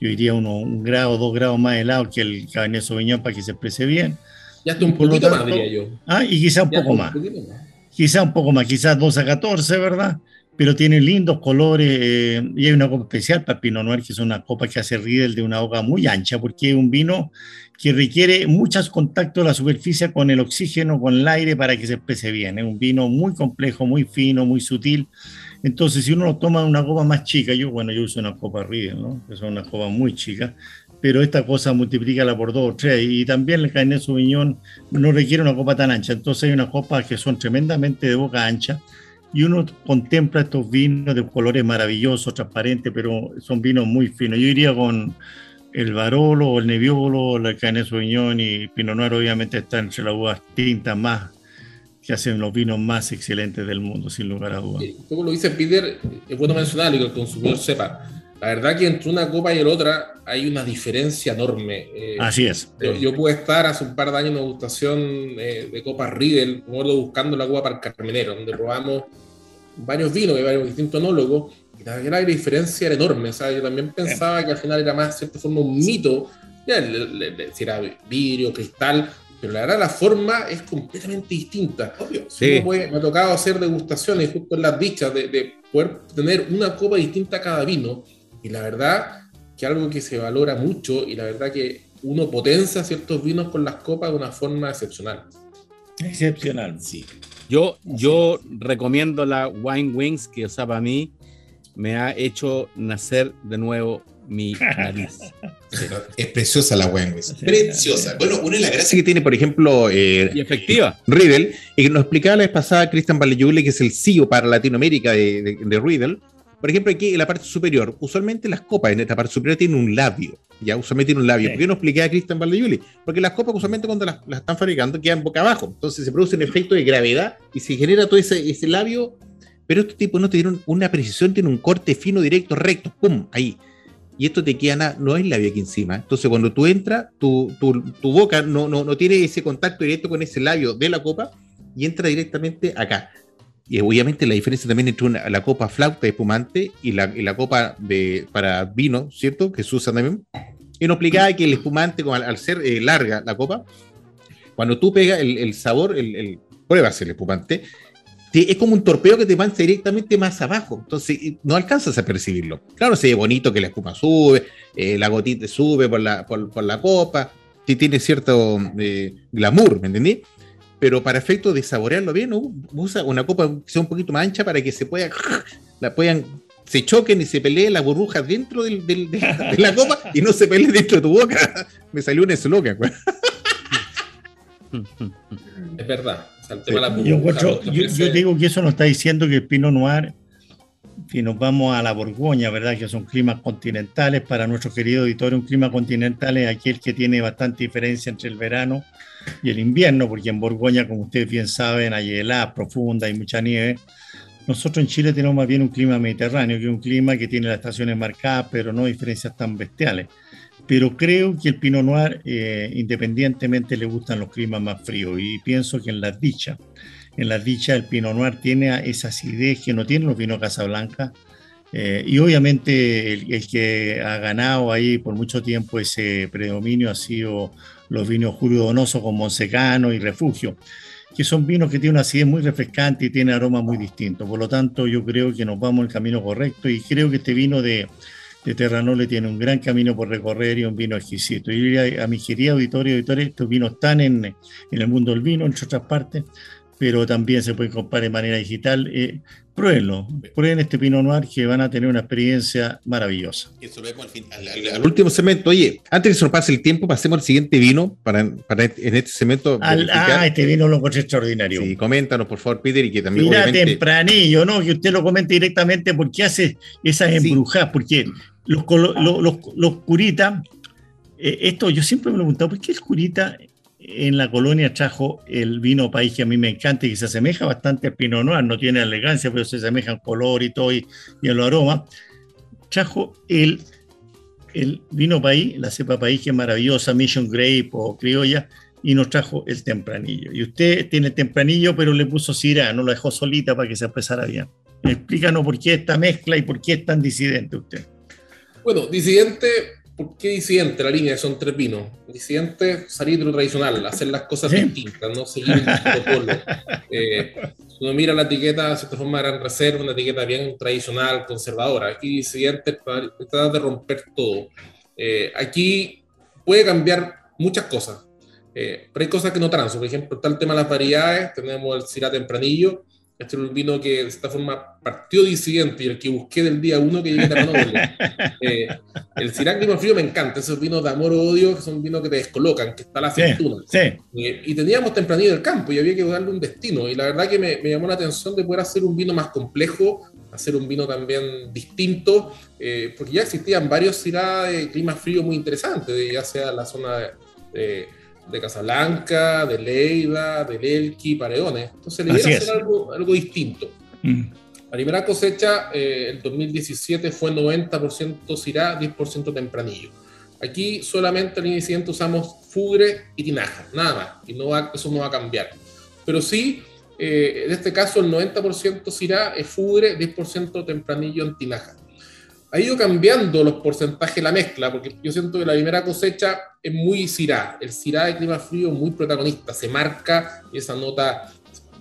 yo diría uno, un grado, dos grados más helado que el Cabernet Sauvignon para que se exprese bien. Ya está un poquito más, diría yo. Ah, y quizá un poco más. Quizá un poco más, quizás 2 a 14, ¿verdad? Pero tiene lindos colores eh, y hay una copa especial para Pinot Noir, que es una copa que hace Riedel de una hoja muy ancha, porque es un vino que requiere muchos contactos de la superficie con el oxígeno, con el aire para que se exprese bien. Es un vino muy complejo, muy fino, muy sutil entonces, si uno lo toma en una copa más chica, yo, bueno, yo uso una copa Riedel, ¿no? Que son unas copas muy chicas, pero esta cosa multiplícala por dos o tres. Y también el Cabernet Sauvignon no requiere una copa tan ancha. Entonces, hay unas copas que son tremendamente de boca ancha y uno contempla estos vinos de colores maravillosos, transparentes, pero son vinos muy finos. Yo iría con el Barolo, el Nebbiolo, el Cabernet Sauvignon y Pinot Noir, obviamente, está entre las uvas tintas más que hacen los vinos más excelentes del mundo, sin lugar a dudas. Como lo dice Peter, es bueno mencionarlo y que el consumidor sepa. La verdad que entre una copa y la otra hay una diferencia enorme. Eh, Así es. Yo, pude estar hace un par de años en una degustación eh, de copa Riedel, buscando la copa para el Carmenero, donde probamos varios vinos de varios distintos enólogos, y la diferencia era enorme. O sea, yo también pensaba que al final era más, de cierta forma, un mito, ya, si era vidrio, cristal, pero la verdad la forma es completamente distinta. Obvio. Sí. Puede, me ha tocado hacer degustaciones justo en las dichas de, de, poder tener una copa distinta a cada vino y la verdad que algo que se valora mucho y la verdad que uno potencia ciertos vinos con las copas de una forma excepcional. Excepcional. Sí. Yo, yo recomiendo la Wine Wings, que o sea, para mí me ha hecho nacer de nuevo mi nariz. Es preciosa la Wine Wings. Preciosa. Bueno, una de las gracias que tiene, por ejemplo, eh, y efectiva. Riddle, y que nos explicaba la vez pasada Cristian Valeyule, que es el CEO para Latinoamérica de, de, de Riddle. Por ejemplo, aquí en la parte superior, usualmente las copas en esta parte superior tienen un labio. Ya, usualmente tienen un labio. ¿Por qué no expliqué a Cristian Valdeyuli? Porque las copas, usualmente, cuando las, las, están fabricando, quedan boca abajo. Entonces se produce un efecto de gravedad y se genera todo ese, ese labio. Pero este tipo no tiene una precisión, tiene un corte fino, directo, recto, ¡pum! Ahí. Y esto te queda nada, no hay labio aquí encima. Entonces, cuando tú entras, tu, tu, tu boca no, no, no tiene ese contacto directo con ese labio de la copa y entra directamente acá. Y obviamente la diferencia también entre una, la copa flauta espumante y la, y la copa de, para vino, ¿cierto? Que se usa también. Y nos explicaba que el espumante, al, al ser eh, larga la copa, cuando tú pegas el, el sabor, el, el, pruebas el espumante, te, es como un torpeo que te mancha directamente más abajo. Entonces no alcanzas a percibirlo. Claro, se ve bonito que la espuma sube, eh, la gotita sube por la, por, por la copa, tiene cierto eh, glamour, ¿me entendí? Pero para efecto de saborearlo bien, usa una copa que sea un poquito más ancha para que se pueda, la puedan, se choquen y se peleen las burbujas dentro del, del, de, de, la copa y no se peleen dentro de tu boca. Me salió un eslogan. Es verdad. yo, yo, yo, digo que eso nos está diciendo que el Pinot Noir, si nos vamos a la Borgoña, ¿verdad? Que son climas continentales, para nuestro querido auditorio, un clima continental es aquel que tiene bastante diferencia entre el verano y el invierno, porque en Borgoña, como ustedes bien saben, hay heladas profundas, hay mucha nieve. Nosotros en Chile tenemos más bien un clima mediterráneo, que es un clima que tiene las estaciones marcadas, pero no diferencias tan bestiales. Pero creo que el Pinot Noir, eh, independientemente, le gustan los climas más fríos. Y pienso que en las dichas, en las dichas, el Pinot Noir tiene esa acidez que no tienen los vinos Casablanca. Eh, y obviamente el, el, que ha ganado ahí por mucho tiempo ese predominio ha sido los vinos Julio Donoso con Monsecano y Refugio, que son vinos que tienen una acidez muy refrescante y tienen aromas muy distintos. Por lo tanto, yo creo que nos vamos en el camino correcto y creo que este vino de, de Terranole tiene un gran camino por recorrer y un vino exquisito. Yo diría a mi querida auditorio, auditores, estos vinos están en, en el mundo del vino, entre otras partes, pero también se pueden comprar de manera digital. Eh, pruébenlo, prueben este Pinot Noir que van a tener una experiencia maravillosa. Eso vemos al, fin, al, al, al, último segmento. Oye, antes que se nos pase el tiempo, pasemos al siguiente vino para, para en este segmento. Ah, este vino lo encontré extraordinario. Sí, coméntanos, por favor, Peter, y que también. Mira, obviamente... tempranillo, ¿no? Que usted lo comente directamente porque hace esas embrujadas, sí. porque los, los, los, los curitas, eh, esto yo siempre me he preguntado, ¿por qué el curita en la colonia trajo el vino país que a mí me encanta y que se asemeja bastante al Pinot Noir, no tiene elegancia, pero se asemeja en color y todo y, en los aromas. Trajo el, el vino país, la cepa país que es maravillosa, Mission Grape o criolla, y nos trajo el tempranillo. Y usted tiene el tempranillo, pero le puso Syrah, no lo dejó solita para que se expresara bien. Explícanos por qué esta mezcla y por qué es tan disidente usted. Bueno, disidente ¿Por qué disidente la línea son tres vinos? Disidente, salir de lo tradicional, hacer las cosas ¿Sí? distintas, no seguir el protocolo. Eh, uno mira la etiqueta, de cierta forma, Gran Reserva, una etiqueta bien tradicional, conservadora. Aquí disidente tratar de romper todo. Eh, aquí puede cambiar muchas cosas, eh, pero hay cosas que no transo. Por ejemplo, está el tema de las variedades, tenemos el Syrah Tempranillo, este es un vino que de esta forma partió disidente y el que busqué del día uno que llegué a Noble. eh, el Syrah Clima Frío me encanta, esos vinos de amor o odio que son vinos que te descolocan, que está la aceituna. Sí, sí. Eh, y teníamos tempranillo del campo y había que darle un destino. Y la verdad que me, me, llamó la atención de poder hacer un vino más complejo, hacer un vino también distinto, eh, porque ya existían varios Syrah de clima frío muy interesantes, ya sea la zona de, de Casablanca, de Leida, de Elqui, Paredones. Entonces le iba a hacer algo, algo, distinto. Mm. La primera cosecha, eh, el 2017, fue 90% Syrah, 10% Tempranillo. Aquí solamente al incidente usamos Fugre y Tinaja, nada más, y no va, eso no va a cambiar. Pero sí, eh, en este caso el 90% Syrah es Fugre, 10% Tempranillo en Tinaja. Ha ido cambiando los porcentajes de la mezcla, porque yo siento que la primera cosecha es muy cirá. El cirá de clima frío es muy protagonista, se marca esa nota,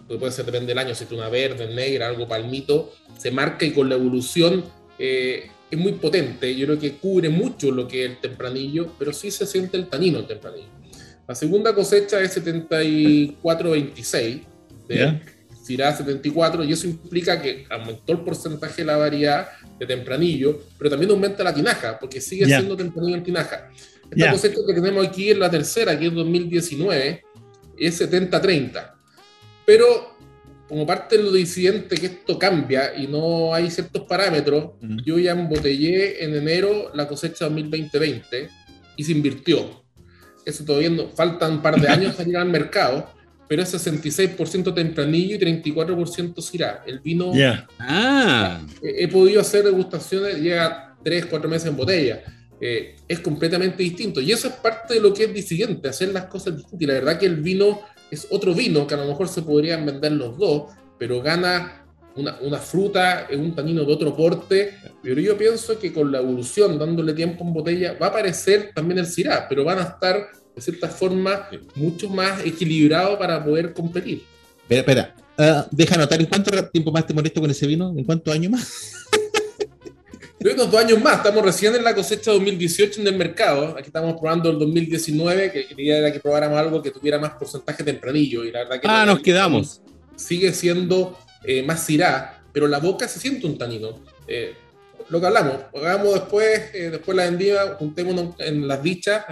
puede ser depende del año, si es una verde, negra, algo palmito, se marca y con la evolución eh, es muy potente. Yo creo que cubre mucho lo que es el tempranillo, pero sí se siente el tanino el tempranillo. La segunda cosecha es 74-26 de Cirá 74 y eso implica que aumentó el porcentaje de la variedad de tempranillo, pero también aumenta la tinaja, porque sigue siendo tempranillo en tinaja. Esta cosecha que tenemos aquí en la tercera, que es 2019, es 70-30. Pero como parte de lo disidente que esto cambia y no hay ciertos parámetros, yo ya embotellé en enero la cosecha 2020 y se invirtió. Eso todavía no, faltan un par de años para llegar al mercado, pero es 66% tempranillo y 34% cirá. El vino. Ah. He, podido hacer degustaciones, llega 3, 4 meses en botella. Eh, es completamente distinto. Y eso es parte de lo que es disidente, hacer las cosas distintas. Y la verdad que el vino es otro vino que a lo mejor se podrían vender los dos, pero gana una, una, fruta, un tanino de otro porte, pero yo pienso que con la evolución, dándole tiempo en botella, va a aparecer también el Syrah, pero van a estar de cierta forma mucho más equilibrados para poder competir. Espera, espera, uh, deja notar, ¿en cuánto tiempo más te molesto con ese vino? ¿En cuántos años más? unos dos años más, estamos recién en la cosecha 2018 en el mercado. Aquí estamos probando el 2019, que quería era que probáramos algo que tuviera más porcentaje tempranillo. Y la verdad que ah, nos quedamos. Sigue siendo eh, más cirá, pero la boca se siente un tanino. Eh, lo que hablamos, hagamos después, eh, después la vendida, juntémonos en las dichas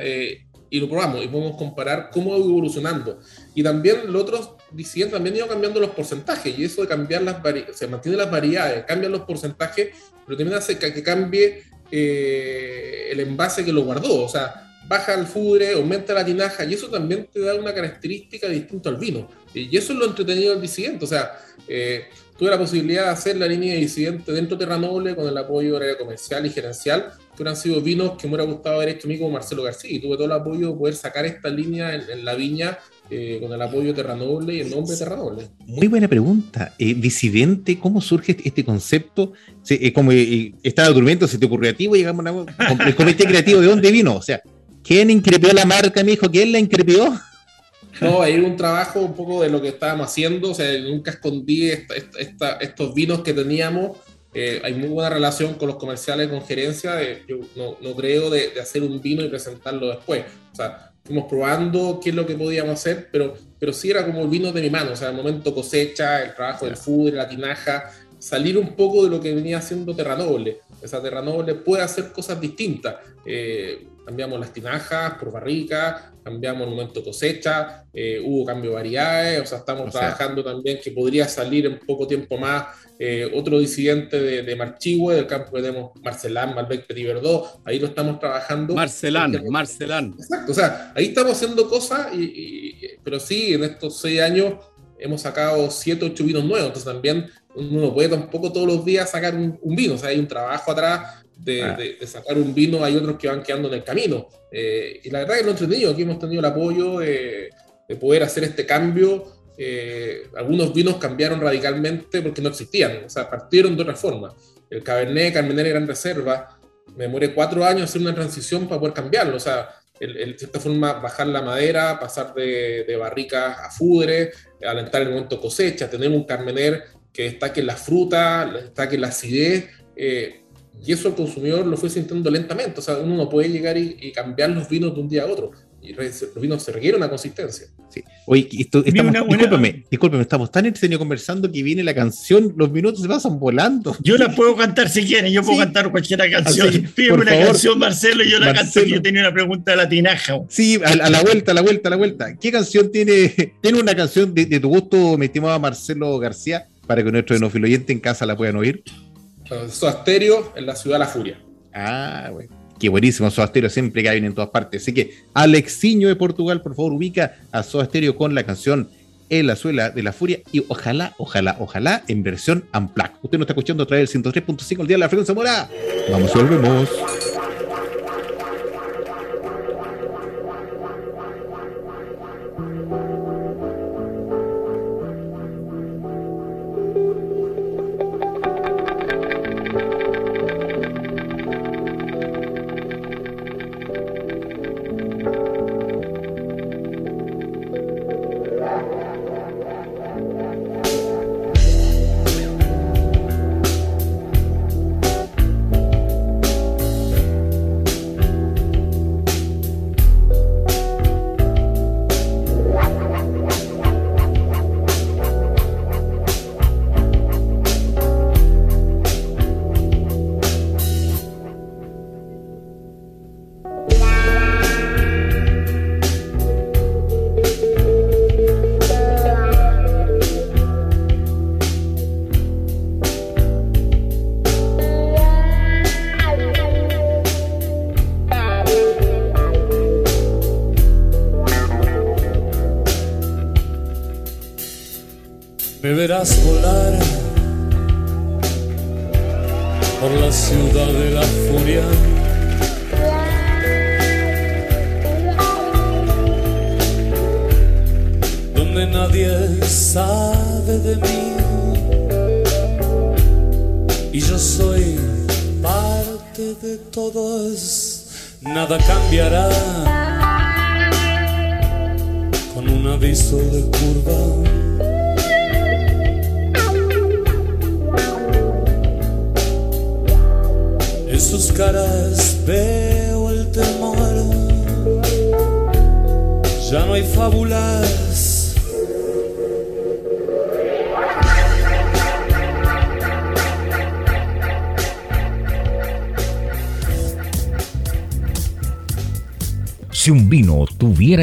y lo probamos y podemos comparar cómo va evolucionando. Y también los otros diciendo también ido cambiando los porcentajes y eso de cambiar las variedades, se mantiene las variedades, cambian los porcentajes, pero también hace que, cambie el envase que lo guardó. O sea, baja el fudre, aumenta la tinaja y eso también te da una característica distinta al vino. Y eso es lo entretenido del disidente. O sea, eh, tuve la posibilidad de hacer la línea de disidente dentro de Terranoble con el apoyo de comercial y gerencial, que han sido vinos que me hubiera gustado haber hecho a mí como Marcelo García. Y tuve todo el apoyo de poder sacar esta línea en, la viña eh, con el apoyo de Terranoble y el nombre de Terranoble. Muy buena pregunta. Eh, disidente, ¿cómo surge este, concepto? Se, como estaba durmiendo, se te ocurrió a ti, llegamos a el comité creativo, ¿de dónde vino? O sea, ¿quién increpió la marca, mi hijo? ¿Quién la increpió? No, hay un trabajo un poco de lo que estábamos haciendo, o sea, nunca escondí estos vinos que teníamos. Eh, hay muy buena relación con los comerciales, con gerencia. yo no, creo de, hacer un vino y presentarlo después. O sea, fuimos probando qué es lo que podíamos hacer, pero, pero sí era como el vino de mi mano. O sea, el momento cosecha, el trabajo del food, la tinaja, salir un poco de lo que venía haciendo Terranoble. O sea, Terranoble puede hacer cosas distintas. Eh, cambiamos las tinajas por barrica, cambiamos el momento cosecha, eh, hubo cambio de variedades, o sea, estamos trabajando también que podría salir en poco tiempo más eh, otro disidente de, de, Marchihue, del campo que tenemos Marcelán, Malbec Petit Verdot, ahí lo estamos trabajando. Marcelán, Marcelán. Exacto, o sea, ahí estamos haciendo cosas, y, pero sí, en estos seis años hemos sacado siete, ocho vinos nuevos, entonces también uno no puede tampoco todos los días sacar un, un vino, o sea, hay un trabajo atrás Ah. de, sacar un vino, hay otros que van quedando en el camino. Eh, y la verdad que lo entretenido, aquí hemos tenido el apoyo de, poder hacer este cambio. Eh, algunos vinos cambiaron radicalmente porque no existían, o sea, partieron de otra forma. El Cabernet, Carmenere Gran Reserva, me demoré cuatro años hacer una transición para poder cambiarlo, o sea, de cierta forma bajar la madera, pasar de, de barricas a fudre, alentar el momento cosecha, tener un Carmener que destaque la fruta, destaque la acidez, eh, y eso el consumidor lo fue sintiendo lentamente. O sea, uno no puede llegar y, cambiar los vinos de un día a otro. Y los vinos se requiere una consistencia. Sí. Oye, esto, estamos, discúlpeme, discúlpeme, estamos tan entretenidos conversando que viene la canción, los minutos se pasan volando. Yo la puedo cantar si quieren, yo puedo cantar cualquier canción. Pídeme una canción, Marcelo, y yo la canto. Yo tenía una pregunta de la tinaja. Sí, a, la vuelta, a la vuelta, a la vuelta. ¿Qué canción tiene? ¿Tiene una canción de, tu gusto, mi estimado Marcelo García, para que nuestro enófilo oyente en casa la puedan oír? Soda en la ciudad de la furia. Ah, güey. Qué buenísimo, Soda Stereo siempre caen en todas partes. Así que Alexiño de Portugal, por favor, ubica a Soda Stereo con la canción En la suela de la furia y ojalá, ojalá, ojalá en versión Unplugged. Usted nos está escuchando a través del 103.5 el día de la frecuencia mora. Vamos, volvemos.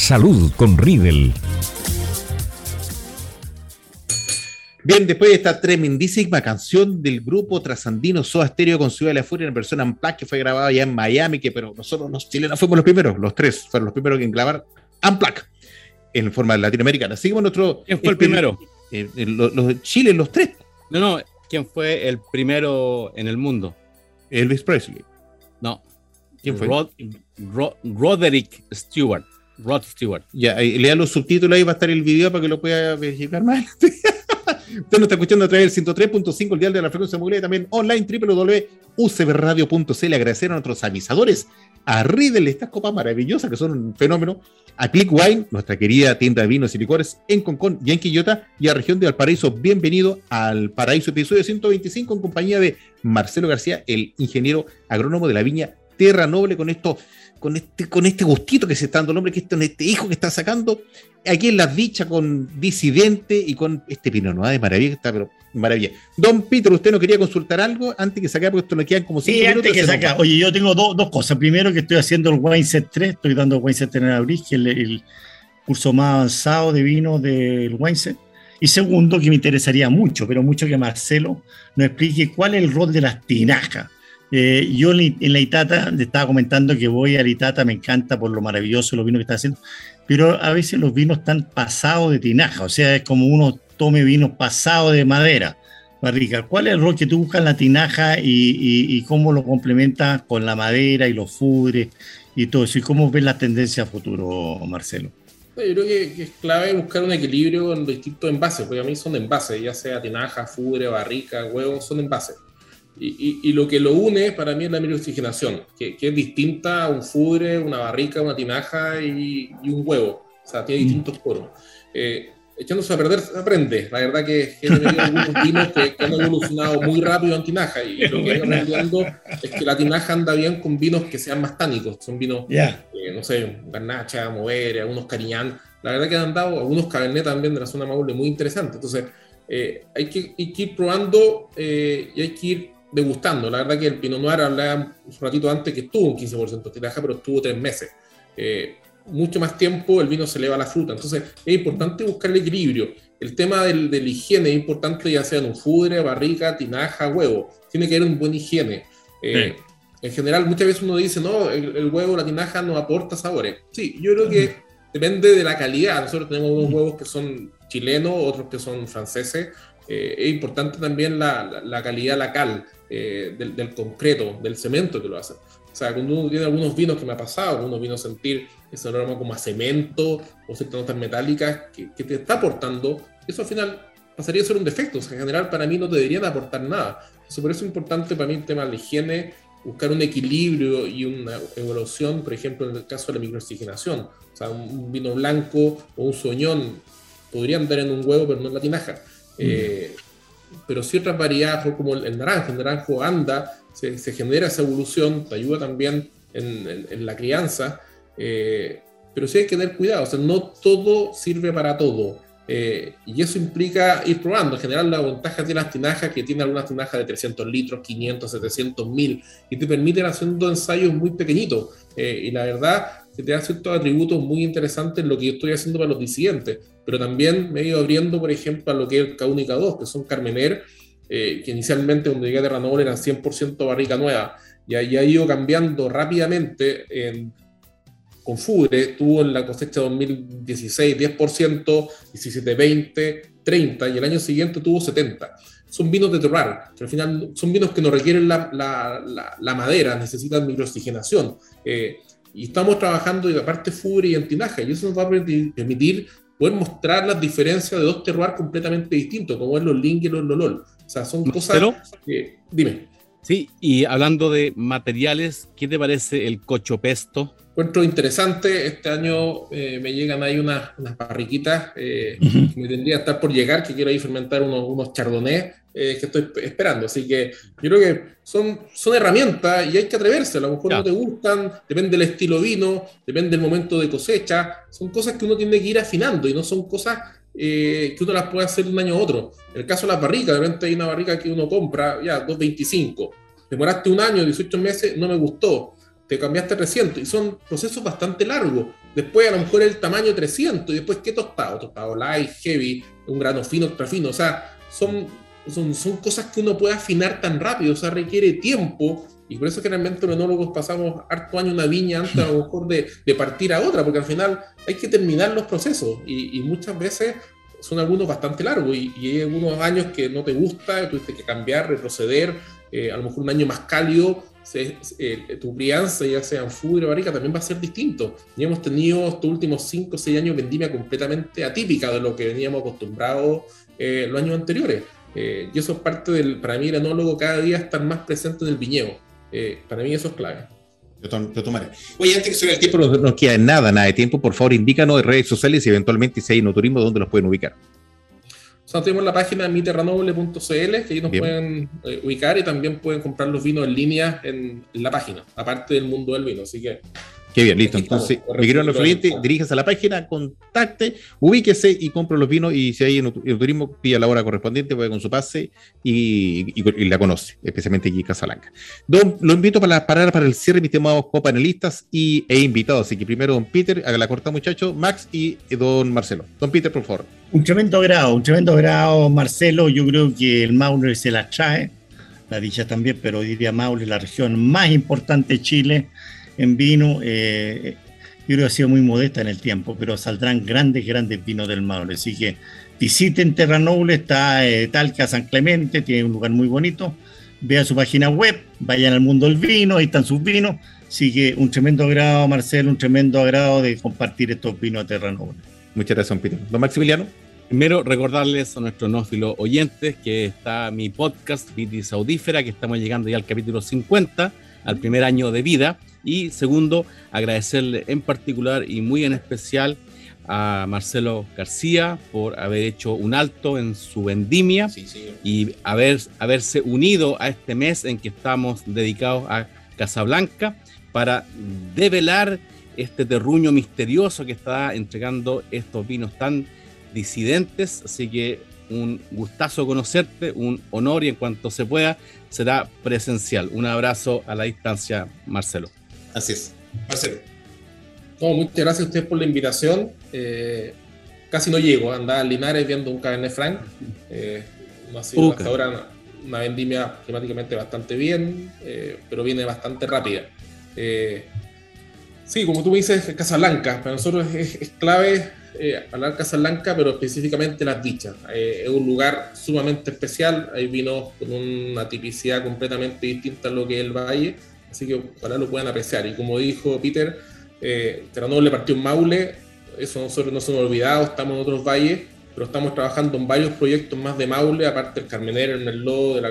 Salud con Riedel. Bien, después de esta tremendísima canción del grupo trasandino Soda Stereo con Ciudad de la Furia en versión Unplugged que fue grabada ya en Miami, que pero nosotros los chilenos fuimos los primeros, los tres fueron los primeros en grabar Unplugged en forma latinoamericana. Seguimos nuestro... ¿Quién fue el primero? Eh, eh, los, los Chile, los tres. No, no, ¿quién fue el primero en el mundo? Elvis Presley. No, ¿Quién fue? Rod- Ro- Roderick Stewart. Rod Stewart. Ya, lea los subtítulos ahí, va a estar el video para que lo pueda verificar más. Usted nos está escuchando a través del 103.5, el dial de la frecuencia modulada, y también online, www.ucbradio.cl. Agradecer a nuestros avisadores, a Riddle, estas copas maravillosas que son un fenómeno, a Click Wine, nuestra querida tienda de vinos y licores en Concón y en Quillota, y a Región de Valparaíso. Bienvenido al Paraíso, episodio 125, en compañía de Marcelo García, el ingeniero agrónomo de la viña Tierra Noble, con esto con este, con este gustito que se está dando el hombre, que este, este hijo que está sacando, aquí en las dichas con Disidente y con este Pinot Noir de maravilla, que está, pero maravilla. Don Peter, ¿usted no quería consultar algo antes que sacar, porque esto nos quedan como cinco Sí, minutos. antes que se nos saca. va. Oye, yo tengo dos dos cosas. Primero, que estoy haciendo el Wine Set 3, estoy dando Wine Set en abril, que es el, el curso más avanzado de vino del Wine Set. Y segundo, que me interesaría mucho, pero mucho que Marcelo nos explique cuál es el rol de las tinajas. Eh, yo en la- Itata le estaba comentando que voy a la Itata, me encanta por lo maravilloso los vinos que está haciendo, pero a veces los vinos están pasados de tinaja, o sea, es como uno tome vinos pasados de madera. Barrica, ¿cuál es el rol que tú buscas en la tinaja y, cómo lo complementas con la madera y los fudres y todo eso? ¿Y cómo ves la tendencia a futuro, Marcelo? Yo creo que, es clave buscar un equilibrio en distintos envases, porque a mí son envases, ya sea tinaja, fudre, barrica, huevo, son envases. Y, y- y lo que lo une para mí es la microoxigenación, que, que es distinta a un fudre, una barrica, una tinaja y, y un huevo. O sea, tiene distintos poros. Eh, echándose a perder, se aprende. La verdad que he tenido algunos vinos que, que han evolucionado muy rápido en tinaja y lo que ido aprendiendo es que la tinaja anda bien con vinos que sean más tánicos. Son vinos Ya. eh, no sé, Garnacha, Mover, algunos Cariñán. La verdad que han dado algunos Cabernet también de la zona Maule muy interesantes. Entonces, eh, hay, que, hay que ir probando eh, y hay que ir degustando. La verdad que el Pinot Noir hablaba un ratito antes que estuvo un 15% de tiraja, pero estuvo tres meses. Eh, mucho más tiempo el vino se eleva a la fruta. Entonces, es importante buscar el equilibrio. El tema del, de la higiene es importante, ya sea en un fudre, barrica, tinaja, huevo. Tiene que haber una buena higiene. Eh, En general, muchas veces uno dice, no, el, el huevo, la tinaja no aporta sabores. Sí, yo creo que depende de la calidad. Nosotros tenemos unos huevos que son chilenos, otros que son franceses. Eh, es importante también la, la- la calidad, la cal eh, del, del concreto, del cemento que lo hace. O sea, cuando uno tiene algunos vinos que me ha pasado, algunos vinos sentir ese aroma como a cemento o ciertas notas metálicas que, que te está aportando, eso al final pasaría a ser un defecto. O sea, en general para mí no te deberían aportar nada. Entonces, por eso es importante para mí el tema de la higiene, buscar un equilibrio y una evolución, por ejemplo, en el caso de la microoxigenación. O sea, un, vino blanco o un soñón podría andar en un huevo, pero no en la tinaja. Eh, pero ciertas variedades, como el, el naranjo, el naranjo anda, se, se genera esa evolución, te ayuda también en, en- en la crianza, eh, pero sí hay que tener cuidado, o sea, no todo sirve para todo. eh, y eso implica ir probando. En general, la ventaja de las tinajas que tiene algunas tinajas de 300 litros, 500, 700, 1000, y te permiten haciendo ensayos muy pequeñitos. Eh, y la verdad, que te da ciertos atributos muy interesantes en lo que yo estoy haciendo para los disidentes. Pero también me he ido abriendo, por ejemplo, a lo que es el K1 y K2, que son Carmener, eh, que inicialmente cuando llegué a Terra Noble eran 100% barrica nueva. Y ahí ha ido cambiando rápidamente en con Fugre tuvo en la cosecha 2016 10%, 17, 20, 30 y el año siguiente tuvo 70. Son vinos de terroir, que al final son vinos que no requieren la, la, la, madera, necesitan microoxigenación. Eh, y estamos trabajando y aparte Fugre y Antinaja, y eso nos va a permitir poder mostrar las diferencias de dos terroirs completamente distintos, como es los Ling y los Lolol. O sea, son cosas que... Dime. Sí, y hablando de materiales, ¿qué te parece el cocho pesto? encuentro interesante. Este año eh, me llegan ahí unas, unas barriquitas eh, que me tendría que estar por llegar, que quiero ahí fermentar unos, unos chardonnays eh, que estoy esperando. Así que yo creo que son, son herramientas y hay que atreverse. A lo mejor no te gustan, depende del estilo vino, depende del momento de cosecha. Son cosas que uno tiene que ir afinando y no son cosas que uno las puede hacer de un año a otro. En el caso de las barricas, de repente hay una barrica que uno compra, ya, 2.25. Demoraste un año, 18 meses, no me gustó te cambiaste 300 y son procesos bastante largos. Después a lo mejor el tamaño 300 y después qué tostado, tostado light, heavy, un grano fino, extra fino, o sea, son, son, son cosas que uno puede afinar tan rápido, o sea, requiere tiempo y por eso generalmente los enólogos pasamos harto año una viña antes a lo mejor de, de, partir a otra, porque al final hay que terminar los procesos y, y muchas veces son algunos bastante largos y, y, hay algunos años que no te gusta, tuviste que cambiar, retroceder, eh, a lo mejor un año más cálido eh, tu crianza, ya sea en fútbol o barrica, también va a ser distinto. Y hemos tenido estos últimos 5 o 6 años vendimia completamente atípica de lo que veníamos acostumbrados eh, los años anteriores. Eh, y eso es parte del, para mí, el enólogo cada día estar más presente en el viñedo. para mí eso es clave. Yo, tomaré. Oye, antes que se el tiempo, no nos queda nada, nada de tiempo. Por favor, indícanos de redes sociales y eventualmente si hay no turismo, dónde los pueden ubicar tenemos la página miterranoble.cl que ahí nos pueden eh, ubicar y también pueden comprar los vinos en línea en, la página, aparte del mundo del vino. Así que Qué bien, listo. Entonces, mi querido cliente, diríjase a la página, contacte, ubíquese y compre los vinos. Y si hay en el turismo, pida la hora correspondiente, vaya con su pase y, la conoce, especialmente aquí en Casablanca. Don, lo invito para parar para el cierre, mis estimados copanelistas y, e invitados. Así que primero, don Peter, haga la corta, muchacho, Max y don Marcelo. Don Peter, por favor. Un tremendo grado, un tremendo grado, Marcelo. Yo creo que el Maule se la trae, la dicha también, pero diría Maule, la región más importante de Chile en vino. Eh, yo creo que ha sido muy modesta en el tiempo, pero saldrán grandes, grandes vinos del Maule. Así que visiten Terra Noble, está eh, Talca San Clemente, tiene un lugar muy bonito. Vean su página web, vayan al mundo del vino, ahí están sus vinos. Así que un tremendo agrado, Marcelo, un tremendo agrado de compartir estos vinos de Terra Noble. Muchas gracias, Peter. Don Maximiliano. Primero, recordarles a nuestros nófilos oyentes que está mi podcast Vitis Audífera, que estamos llegando ya al capítulo 50, al primer año de vida. Y segundo, agradecerle en particular y muy en especial a Marcelo García por haber hecho un alto en su vendimia y haber, haberse unido a este mes en que estamos dedicados a Casablanca para develar este terruño misterioso que está entregando estos vinos tan disidentes. Así que un gustazo conocerte, un honor y en cuanto se pueda será presencial. Un abrazo a la distancia, Marcelo. Así es. Marcelo. muchas gracias a ustedes por la invitación. Eh, casi no llego, andaba en Linares viendo un Cabernet Franc. Eh, no ha sido hasta ahora una, vendimia climáticamente bastante bien, eh, pero viene bastante rápida. sí, como tú me dices, Casablanca. Para nosotros es, clave hablar Casablanca, pero específicamente las dichas. es un lugar sumamente especial. Hay vinos con una tipicidad completamente distinta a lo que es el valle Así que ojalá lo puedan apreciar. Y como dijo Peter, eh, le partió un Maule, eso nosotros no somos olvidados, estamos en otros valles, pero estamos trabajando en varios proyectos más de Maule, aparte del Carmenero, el Merlot, de la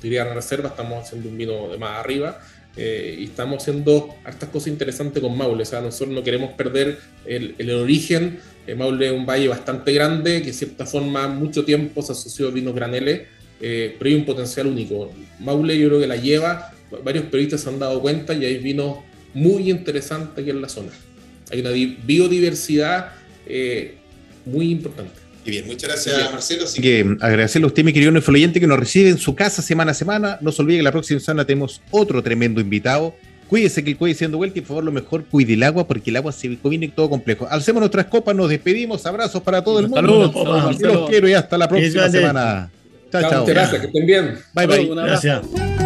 Tiriana Reserva, estamos haciendo un vino de más arriba. Eh, y estamos haciendo hartas cosas interesantes con Maule. O sea, nosotros no queremos perder el, el origen. Eh, Maule es un valle bastante grande que, de cierta forma, mucho tiempo se asoció a vinos graneles, eh, pero hay un potencial único. Maule, yo creo que la lleva varios periodistas se han dado cuenta y hay vinos muy interesantes aquí en la zona. Hay una biodiversidad eh, muy importante. Muy bien, muchas gracias, Marcelo. Así que agradecerle a usted, mi querido oyente, que nos recibe en su casa semana a semana. No se olvide que la próxima semana tenemos otro tremendo invitado. Cuídese que el cuide siendo vuelta y por favor lo mejor cuide el agua porque el agua se viene todo complejo. Alcemos nuestras copas, nos despedimos, abrazos para todo el mundo. Saludos, los quiero y hasta la próxima semana. Chao, chao. Gracias, que estén bien. Bye, bye. Gracias.